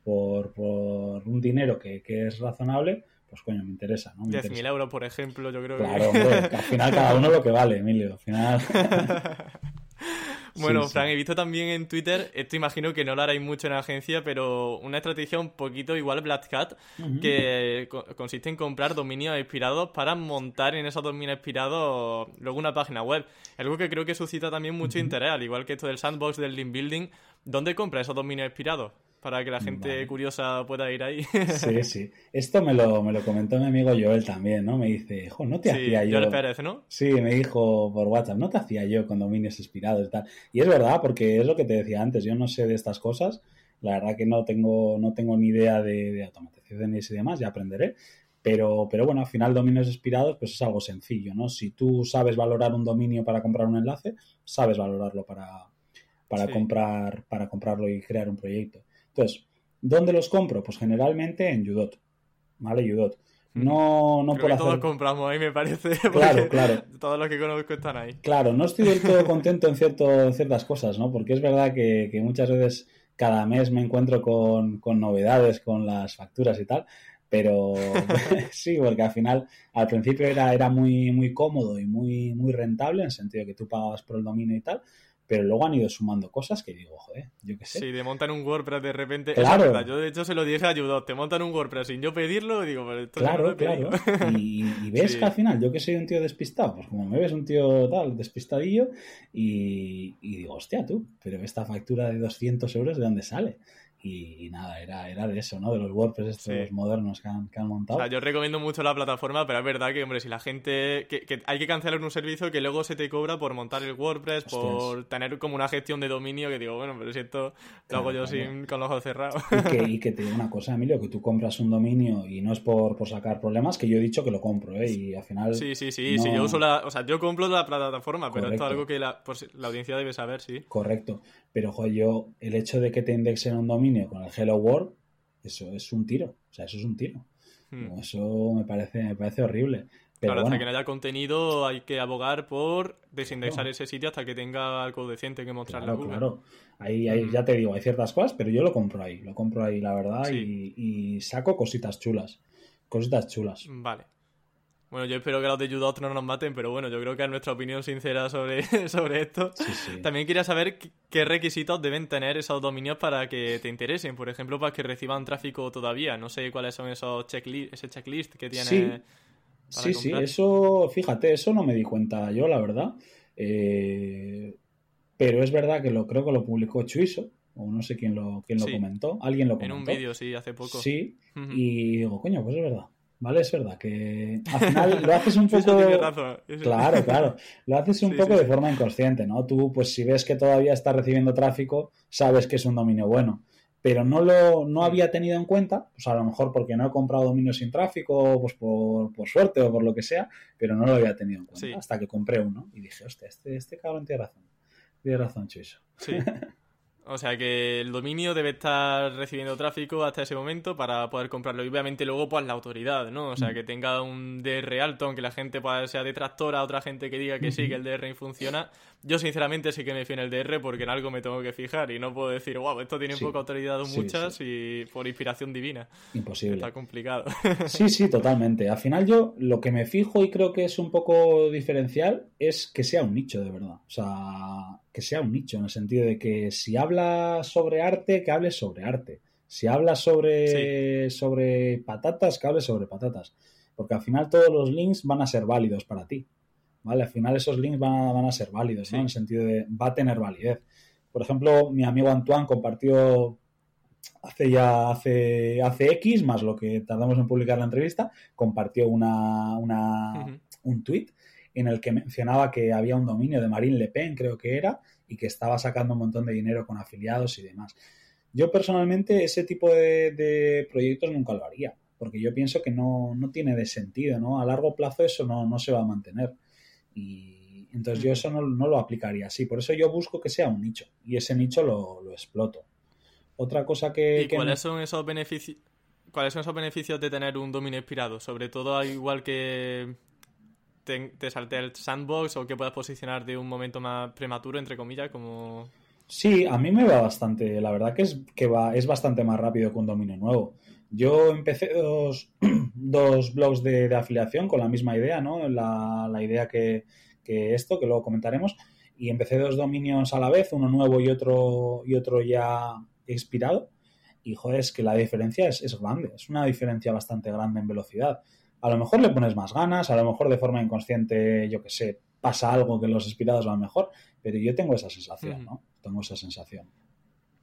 por, por un dinero que, es razonable, pues coño, me interesa, ¿no? 10.000 euros, por ejemplo, yo creo claro, que... Claro, al final cada uno lo que vale, Emilio, al final... <laughs> Bueno, Frank, he visto también en Twitter, esto imagino que no lo haréis mucho en la agencia, pero una estrategia un poquito igual Black Cat, que consiste en comprar dominios expirados para montar en esos dominios expirados luego una página web. Algo que creo que suscita también mucho interés, al igual que esto del sandbox, del link building. ¿Dónde compra esos dominios expirados? Para que la gente curiosa pueda ir ahí. Sí, <laughs> sí. Esto me lo, me lo comentó mi amigo Joel también, ¿no? Me dice, jo, no te hacía yo. Joel Pérez, ¿no? Sí, me dijo por WhatsApp, no te hacía yo con dominios inspirados y tal. Y es verdad, porque es lo que te decía antes, yo no sé de estas cosas. La verdad que no tengo, no tengo ni idea de, de automatizaciones y demás, ya aprenderé. Pero, pero bueno, al final dominios inspirados pues es algo sencillo, ¿no? Si tú sabes valorar un dominio para comprar un enlace, sabes valorarlo para, para comprar, para comprarlo y crear un proyecto. Entonces, ¿dónde los compro? Pues generalmente en Udot, ¿vale? Udot. Hmm. No, no por todos compramos ahí, me parece. <laughs> Claro, claro. Todos los que conozco están ahí. Claro, no estoy del todo contento en, cierto, ciertas cosas, ¿no? Porque es verdad que, muchas veces cada mes me encuentro con, novedades, con las facturas y tal, pero <laughs> sí, porque al final, al principio era, era muy, muy cómodo y muy, muy rentable, en el sentido que tú pagabas por el dominio y tal, pero luego han ido sumando cosas que digo, joder, yo qué sé. Sí, te montan un WordPress de repente. Claro. Yo de hecho se lo dije a Judot, te montan un WordPress sin yo pedirlo, y digo, pero esto Claro, claro. Y, <laughs> ves que al final, yo que soy un tío despistado, pues como me ves un tío tal, despistadillo, y, y digo, hostia, tú, pero esta factura de 200 euros, ¿de dónde sale? Y, nada, era, era de eso, ¿no? De los WordPress estos modernos que han, que han, montado. O sea, yo recomiendo mucho la plataforma, pero es verdad que, hombre, si la gente... Que, hay que cancelar un servicio que luego se te cobra por montar el WordPress, por tener como una gestión de dominio que digo, bueno, pero si esto lo hago yo sin, con los ojos cerrados. Y que, y que <laughs> te digo una cosa, Emilio, que tú compras un dominio y no es por, por sacar problemas, que yo he dicho que lo compro, ¿eh? Y al final... Sí, sí, sí, sí yo uso la... O sea, yo compro la plataforma, pero esto es algo que la, pues, la audiencia debe saber, sí. Correcto. Pero, joder, yo, el hecho de que te indexen un dominio con el Hello World, eso es un tiro. O sea, eso es un tiro. Hmm. Eso me parece, me parece horrible. Pero claro, bueno, hasta que no haya contenido hay que abogar por desindexar ese sitio hasta que tenga algo decente que mostrarle a Claro, Google. claro. Ahí, ahí ya te digo, hay ciertas cosas, pero yo lo compro ahí, lo compro ahí, la verdad, Sí. y, y saco cositas chulas. Cositas chulas. Vale. Bueno, yo espero que los de Judot no nos maten, pero bueno, yo creo que es nuestra opinión sincera sobre, <laughs> sobre esto. Sí, sí. También quería saber qué- requisitos deben tener esos dominios para que te interesen. Por ejemplo, para que reciban tráfico todavía. No sé cuáles son esos checklist, ese checklist que tiene. Sí. para Sí, eso, fíjate, eso no me di cuenta yo, la verdad. Eh, pero es verdad que lo creo que lo publicó Chuiso, o no sé quién lo, quién lo Sí. comentó. Alguien lo En comentó. un vídeo, sí, hace poco. Sí, y digo, coño, pues es verdad. Vale, es verdad que al final lo haces un <laughs> Eso poco. tiene razón. Eso- Claro, claro. Lo haces un Sí, poco sí, de sí. forma inconsciente, ¿no? Tú, pues si ves que todavía está recibiendo tráfico, sabes que es un dominio bueno. Pero no lo no había tenido en cuenta, pues a lo mejor porque no he comprado dominios sin tráfico, pues por, por suerte o por lo que sea, pero no lo había tenido en cuenta hasta que compré uno y dije, hostia, este, este cabrón tiene razón. Tiene razón, Chuiso. Sí. <laughs> O sea que el dominio debe estar recibiendo tráfico hasta ese momento para poder comprarlo. Y obviamente luego pues la autoridad, ¿no? O Mm. sea que tenga un DR alto, aunque la gente pues, sea detractora, otra gente que diga que sí, que el DR funciona. Yo sinceramente sí que me fío en el DR porque en algo me tengo que fijar y no puedo decir, wow, esto tiene Sí. poca autoridad o Sí, muchas y por inspiración divina. Imposible. Está complicado. <laughs> Sí, sí, totalmente. Al final yo lo que me fijo y creo que es un poco diferencial es que sea un nicho de verdad. O sea, que sea un nicho en el sentido de que si habla sobre arte, que hable sobre arte. Si habla sobre, sobre patatas, que hable sobre patatas. Porque al final todos los links van a ser válidos para ti. ¿Vale? Al final esos links van a, van a ser válidos, ¿no? En el sentido de va a tener validez. Por ejemplo, mi amigo Antoine compartió hace ya hace, hace X, más lo que tardamos en publicar la entrevista, compartió una, una, un tweet en el que mencionaba que había un dominio de Marine Le Pen, creo que era, y que estaba sacando un montón de dinero con afiliados y demás. Yo personalmente ese tipo de, de proyectos nunca lo haría, porque yo pienso que no, no tiene de sentido, ¿no? A largo plazo eso no, no se va a mantener. Y entonces yo eso no, no lo aplicaría así. Por eso yo busco que sea un nicho y ese nicho lo, lo exploto. Otra cosa que... ¿Y que cuáles son esos beneficios? ¿Cuáles son esos beneficios de tener un dominio inspirado? Sobre todo, al igual que te, te salte el sandbox o que puedas posicionar de un momento más prematuro, entre comillas, como... Sí, a mí me va bastante, la verdad que es que va, es bastante más rápido que un dominio nuevo. Yo empecé dos, <clears throat> dos blogs de, de afiliación con la misma idea, ¿no? La, la idea que, que esto, que luego comentaremos, y empecé dos dominios a la vez, uno nuevo y otro, y otro ya expirado. Y joder, es que la diferencia es, es grande, es una diferencia bastante grande en velocidad. A lo mejor le pones más ganas, a lo mejor de forma inconsciente, yo que sé, pasa algo que los expirados van mejor, pero yo tengo esa sensación. ¿no? Tengo esa sensación.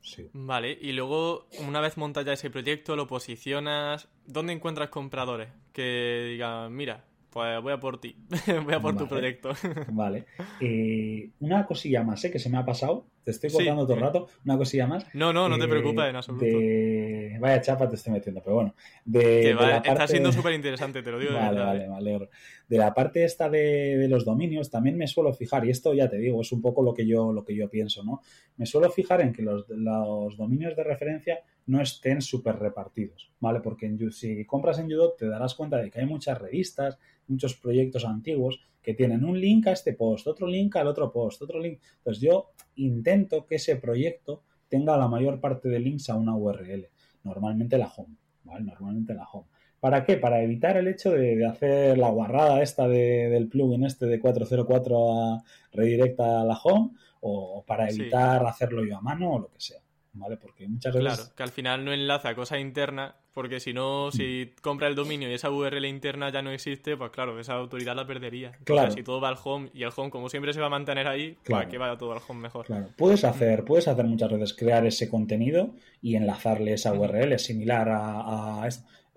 Sí. Vale, y luego, una vez montas ya ese proyecto, lo posicionas... ¿Dónde encuentras compradores? Que digan, mira, pues voy a por ti, <laughs> voy a por tu proyecto. <laughs> Vale. Eh, una cosilla más, ¿eh? Que se me ha pasado. Te estoy Sí, cortando todo el rato. Una cosilla más. no, no, no te Eh, preocupes en absoluto. de- Vaya chapa te estoy metiendo, pero bueno. De, Está siendo súper interesante, te lo digo de Vale, vale, eh. De la parte esta de, de los dominios, también me suelo fijar, y esto ya te digo, es un poco lo que yo, lo que yo pienso, ¿no? Me suelo fijar en que los, los dominios de referencia no estén súper repartidos, ¿vale? Porque en, si compras en Udot te darás cuenta de que hay muchas revistas, muchos proyectos antiguos que tienen un link a este post, otro link al otro post, otro link. Entonces yo intento que ese proyecto tenga la mayor parte de links a una URL, normalmente la home, ¿vale? Normalmente la home. ¿Para qué? Para evitar el hecho de, de hacer la guarrada esta de- del plugin este de 404 a redirecta a la home o, o para Sí. evitar hacerlo yo a mano o lo que sea, ¿vale? Porque muchas veces... Claro, que al final no enlaza a cosas internas, porque si no, si compra el dominio y esa URL interna ya no existe, pues claro, esa autoridad la perdería. Claro. si todo va al home y el home, como siempre, se va a mantener ahí, Claro. pues que vaya todo al home mejor. Claro, puedes hacer, puedes hacer muchas veces crear ese contenido y enlazarle esa. URL similar a, a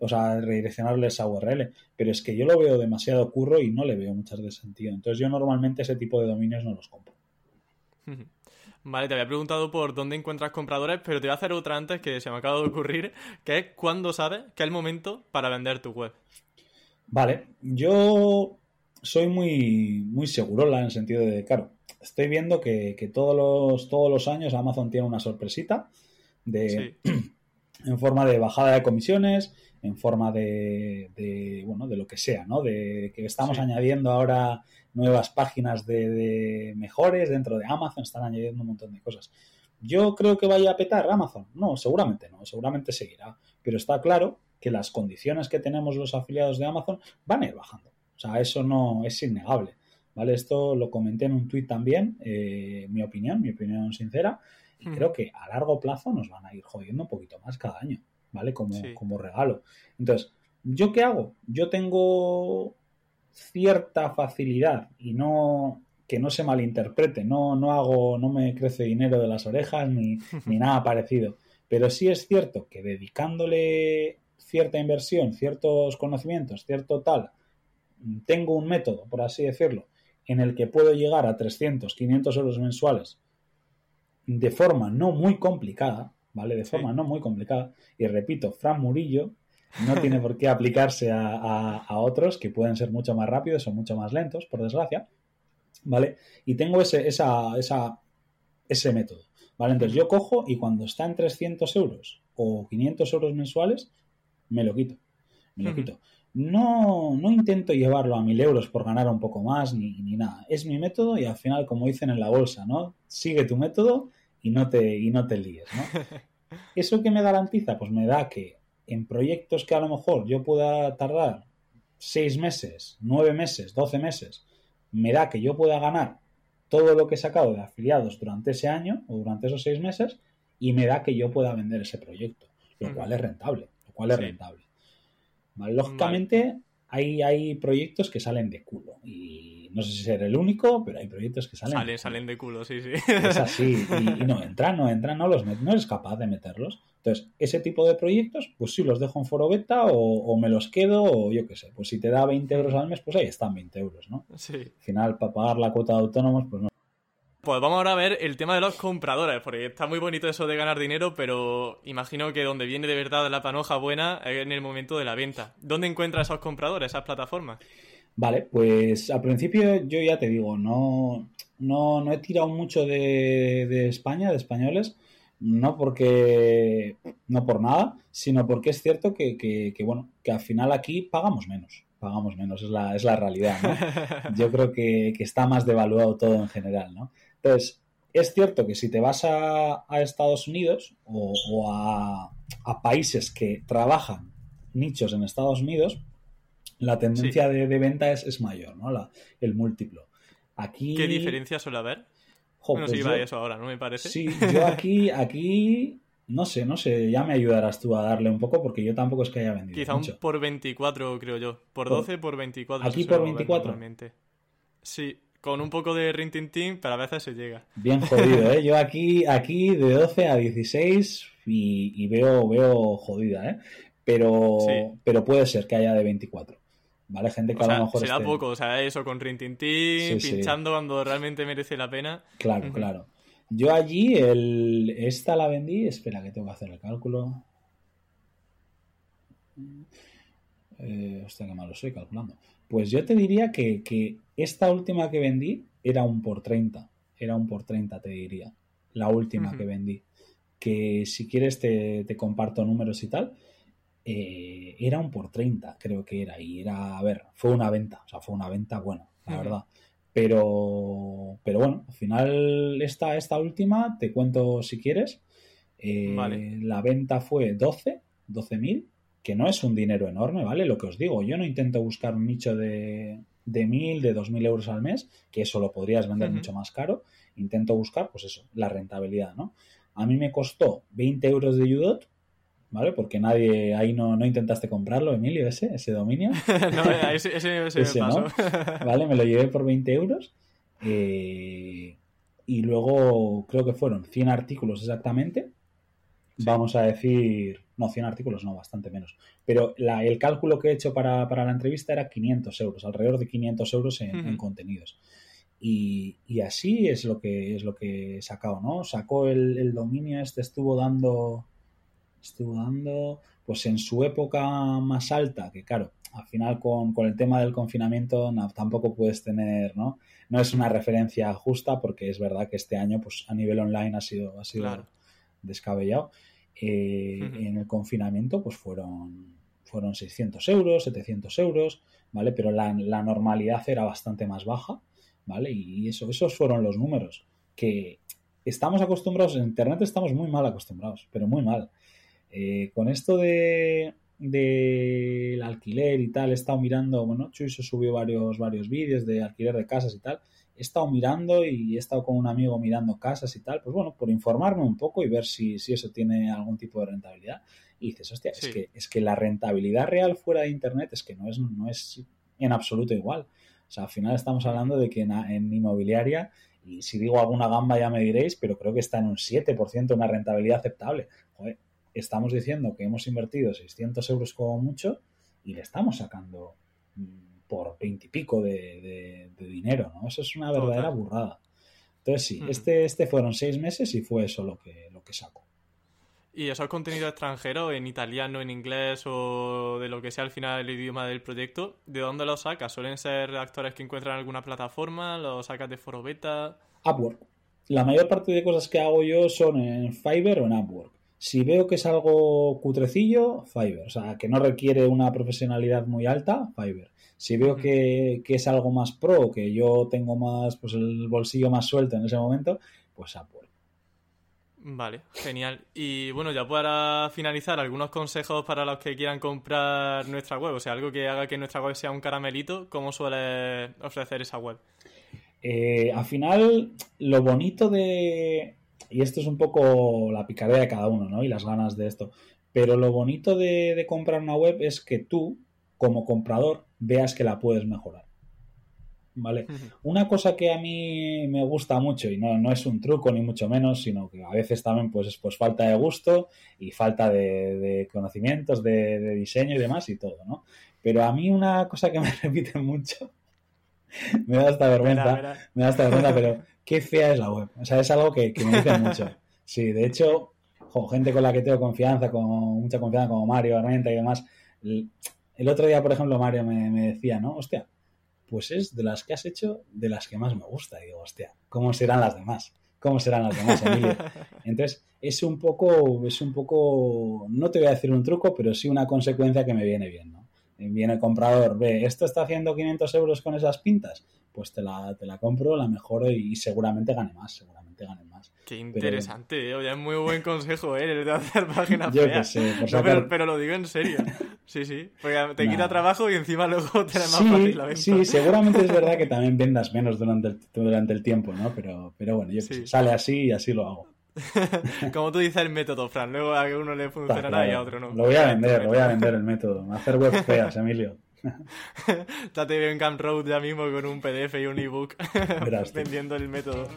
o sea, redireccionarle esa URL, pero es que yo lo veo demasiado curro y no le veo muchas de sentido. Entonces yo normalmente ese tipo de dominios no los compro. Vale, te había preguntado por dónde encuentras compradores, pero te voy a hacer otra antes que se me acaba de ocurrir, que es cuándo sabes que es el momento para vender tu web. Vale, yo soy muy, muy segurola en el sentido de, claro, estoy viendo que, que todos, los, todos los años Amazon tiene una sorpresita de, Sí, <clears throat> en forma de bajada de comisiones, en forma de, bueno, de lo que sea, ¿no? De que estamos añadiendo ahora nuevas páginas de, mejores dentro de Amazon, están añadiendo un montón de cosas. ¿Yo creo que vaya a petar Amazon? No, seguramente no, seguramente seguirá. Pero está claro que las condiciones que tenemos los afiliados de Amazon van a ir bajando. O sea, eso no es innegable. ¿Vale? Esto lo comenté en un tuit también, eh, mi opinión, mi opinión sincera, y hmm. creo que a largo plazo nos van a ir jodiendo un poquito más cada año. ¿vale? Como, como regalo. Entonces, ¿yo qué hago? Yo tengo cierta facilidad y no que no se malinterprete, no, no hago, no me crece dinero de las orejas ni, <laughs> ni nada parecido. Pero sí es cierto que dedicándole cierta inversión, ciertos conocimientos, cierto tal, tengo un método, por así decirlo, en el que puedo llegar a 300, 500 euros mensuales de forma no muy complicada, ¿vale? De forma no muy complicada. Y repito, Fran Murillo no tiene por qué aplicarse a, otros que pueden ser mucho más rápidos o mucho más lentos, por desgracia, ¿vale? Y tengo ese, esa, esa, ese método, ¿vale? Entonces yo cojo y cuando está en 300 euros o 500 euros mensuales, me lo quito, me lo quito. No, no intento llevarlo a 1000 euros por ganar un poco más ni, ni nada. Es mi método y al final, como dicen en la bolsa, ¿no? Sigue tu método y no te, y no te líes, ¿no? <laughs> ¿Eso qué me garantiza? Pues me da que en proyectos que a lo mejor yo pueda tardar seis meses, nueve meses, doce meses, me da que yo pueda ganar todo lo que he sacado de afiliados durante ese año o durante esos seis meses y me da que yo pueda vender ese proyecto, lo cual es rentable, lo cual es rentable. Lógicamente, hay, hay proyectos que salen de culo y no sé si ser el único, pero hay proyectos que salen. Salen, salen de culo, sí, sí. Es así, y, no <laughs> entran, no entran, no los no eres capaz de meterlos. Entonces, ese tipo de proyectos, pues sí, los dejo en foro beta o, me los quedo o yo qué sé. Pues si te da 20 euros al mes, pues ahí están 20 euros, ¿no? Sí. Al final, para pagar la cuota de autónomos, pues no. Pues vamos ahora a ver el tema de los compradores, porque está muy bonito eso de ganar dinero, pero imagino que donde viene de verdad la panoja buena es en el momento de la venta. ¿Dónde encuentras esos compradores, esas plataformas? Vale, pues al principio yo ya te digo, no, no, no he tirado mucho de, de, España, de españoles, no porque, no por nada, sino porque es cierto que, que, que, bueno, que al final aquí pagamos menos, pagamos menos, es la, es la realidad, ¿no? <laughs> Yo creo que, que está más devaluado todo en general, ¿no? Entonces, es cierto que si te vas a, a Estados Unidos o, o a, a países que trabajan nichos en Estados Unidos, la tendencia de, venta es, mayor, ¿no? La, el múltiplo. Aquí... ¿Qué diferencia suele haber? No pues iba eso ahora, ¿no me parece? Sí, yo aquí, aquí, no sé, no sé, ya me ayudarás tú a darle un poco porque yo tampoco es que haya vendido Quizá un por 24, creo yo. Por 12, por, 24. ¿Aquí por 24? Sí, con un poco de rintintín, pero a veces se llega. Bien jodido, ¿eh? Yo aquí, aquí de 12 a 16 y, veo, veo jodida, ¿eh? Pero, pero puede ser que haya de 24. ¿Vale? Gente que a lo mejor. Será poco, o sea, eso con rintintín, pinchando cuando realmente merece la pena. Claro, claro. Yo allí, el... esta la vendí. Espera, que tengo que hacer el cálculo. Eh, hostia, qué malo soy calculando. Pues yo te diría que, que, esta última que vendí era un por 30. Era un por 30, te diría. La última que vendí. Que si quieres te, te comparto números y tal eh, era un por 30, creo que era. Y era, a ver, fue una venta, o sea, fue una venta buena, la verdad. Pero, pero bueno, al final esta, esta última, te cuento si quieres. Eh, la venta fue 12, 12.000, que no es un dinero enorme, ¿vale? Lo que os digo, yo no intento buscar un nicho de, de 1.000, de 2.000 euros al mes, que eso lo podrías vender mucho más caro. Intento buscar, pues eso, la rentabilidad, ¿no? A mí me costó 20 euros de Udot, ¿vale? Porque nadie, ahí no, no intentaste comprarlo, Emilio, ese, ese dominio. <laughs> no, ese, ese, ese, me <laughs> pasó. <laughs> ¿Vale? Me lo llevé por 20 euros. Eh, y luego creo que fueron 100 artículos exactamente. Vamos a decir, no, 100 artículos, no, bastante menos. Pero la, el cálculo que he hecho para, para, la entrevista era 500 euros, alrededor de 500 euros en, contenidos. Y, y, así es lo que es lo que he sacado, ¿no? Sacó el, el dominio, este estuvo dando estuvo dando, pues en su época más alta, que claro, al final con, el tema del confinamiento tampoco puedes tener, ¿no? No es una referencia justa porque es verdad que este año, pues a nivel online ha sido, ha sido descabellado. Eh, en el confinamiento, pues fueron, fueron 600 euros, 700 euros, ¿vale? Pero la, normalidad era bastante más baja, ¿vale? Y eso, esos fueron los números. Que estamos acostumbrados, en Internet estamos muy mal acostumbrados, pero muy mal. Eh, con esto de del alquiler y tal, he estado mirando, bueno, Chuy se subió varios, varios vídeos de alquiler de casas y tal, he estado mirando y he estado con un amigo mirando casas y tal, pues bueno, por informarme un poco y ver si, si eso tiene algún tipo de rentabilidad. Y dices, hostia, es, que, es que la rentabilidad real fuera de Internet es que no es, no es en absoluto igual. O sea, al final estamos hablando de que en, inmobiliaria, y si digo alguna gamba ya me diréis, pero creo que está en un 7%, una rentabilidad aceptable. Joder, estamos diciendo que hemos invertido 600 euros como mucho y le estamos sacando mm, por 20 y pico de, dinero, ¿no? Eso es una verdadera burrada. Entonces sí, este, este fueron seis meses y fue eso lo que, lo que saco. ¿Y eso es contenido extranjero, en italiano, en inglés o de lo que sea al final el idioma del proyecto? ¿De dónde lo sacas? ¿Suelen ser actores que encuentran en alguna plataforma? ¿Lo sacas de foro beta? Upwork. La mayor parte de cosas que hago yo son en Fiverr o en Upwork. Si veo que es algo cutrecillo, Fiverr. O sea, que no requiere una profesionalidad muy alta, Fiverr. Si veo que, es algo más pro, que yo tengo más, pues el bolsillo más suelto en ese momento, pues Upwork. Vale, genial. Y bueno, ya para finalizar, algunos consejos para los que quieran comprar nuestra web, o sea, algo que haga que nuestra web sea un caramelito, ¿cómo suele ofrecer esa web? Eh, al final, lo bonito de, y esto es un poco la picardía de cada uno, ¿no? Y las ganas de esto. Pero lo bonito de, comprar una web es que tú, como comprador, veas que la puedes mejorar. ¿Vale? Una cosa que a mí me gusta mucho, y no, no, es un truco ni mucho menos, sino que a veces también pues, es pues falta de gusto y falta de, conocimientos, de, de, diseño y demás y todo, ¿no? Pero a mí una cosa que me <laughs> repite mucho, <laughs> me da hasta vergüenza, me da hasta vergüenza, pero <laughs> qué fea es la web. O sea, es algo que, me dice mucho. Sí, de hecho, gente con la que tengo confianza, con mucha confianza, como Mario, Armenta y demás. El, otro día, por ejemplo, Mario me, decía, ¿no? Hostia, pues es de las que has hecho, de las que más me gusta. Y digo, hostia, ¿cómo serán las demás? ¿Cómo serán las demás, Emilio? <laughs> Entonces, es un poco, es un poco, no te voy a decir un truco, pero sí una consecuencia que me viene bien, ¿no? Viene el comprador, ve, esto está haciendo 500 euros con esas pintas, pues te la, te la compro, la mejoro y, seguramente gane más, seguramente gane más. Qué interesante, oye, es muy buen consejo, ¿eh? El de hacer páginas <laughs> Yo feas. sé, por pero, lo digo en serio. Sí, sí, porque te quita trabajo y encima luego te da más fácil la venta. Sí, seguramente es verdad que también vendas menos durante el, durante el tiempo, ¿no? Pero, pero bueno, yo sale así y así lo hago. <laughs> Como tú dices el método, Fran, luego a uno le funcionará y a otro no. Lo voy a <laughs> vender, lo voy a vender el método. Hacer web feas, Emilio. <laughs> Estate en Camp Road ya mismo con un PDF y un ebook vendiendo el método.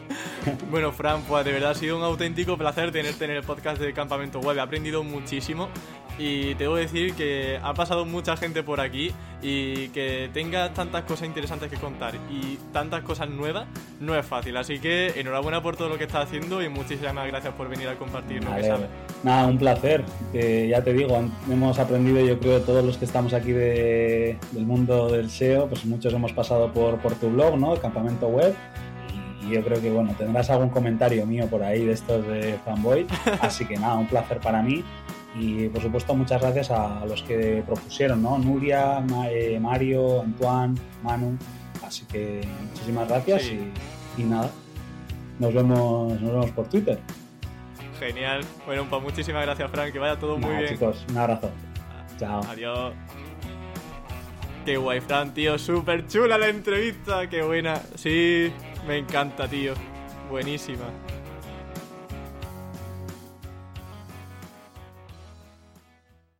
Bueno, Fran, pues de verdad ha sido un auténtico placer tenerte en el podcast de Campamento Web. He aprendido muchísimo y te debo decir que ha pasado mucha gente por aquí y que tenga tantas cosas interesantes que contar y tantas cosas nuevas no es fácil. Así que enhorabuena por todo lo que estás haciendo y muchísimas gracias por venir a compartir lo que sabes. Nada, un placer. Que ya te digo, hemos aprendido, yo creo, todos los que estamos aquí de, del mundo del SEO, pues muchos hemos pasado por, por tu blog, ¿no? El campamento web y yo creo que bueno, tendrás algún comentario mío por ahí de estos de fanboy. <laughs> Así que nada, un placer para mí y por supuesto, muchas gracias a los que propusieron, ¿no? Nuria, eh, Mario, Antoine, Manu. Así que muchísimas gracias y, nada. Nos vemos, nos vemos por Twitter. Genial. Bueno, pues muchísimas gracias, Frank. Que vaya todo muy bien. chicos, un abrazo. Chao. Adiós. Qué guay, Fran, tío. Súper chula la entrevista. Qué buena. Sí, me encanta, tío. Buenísima.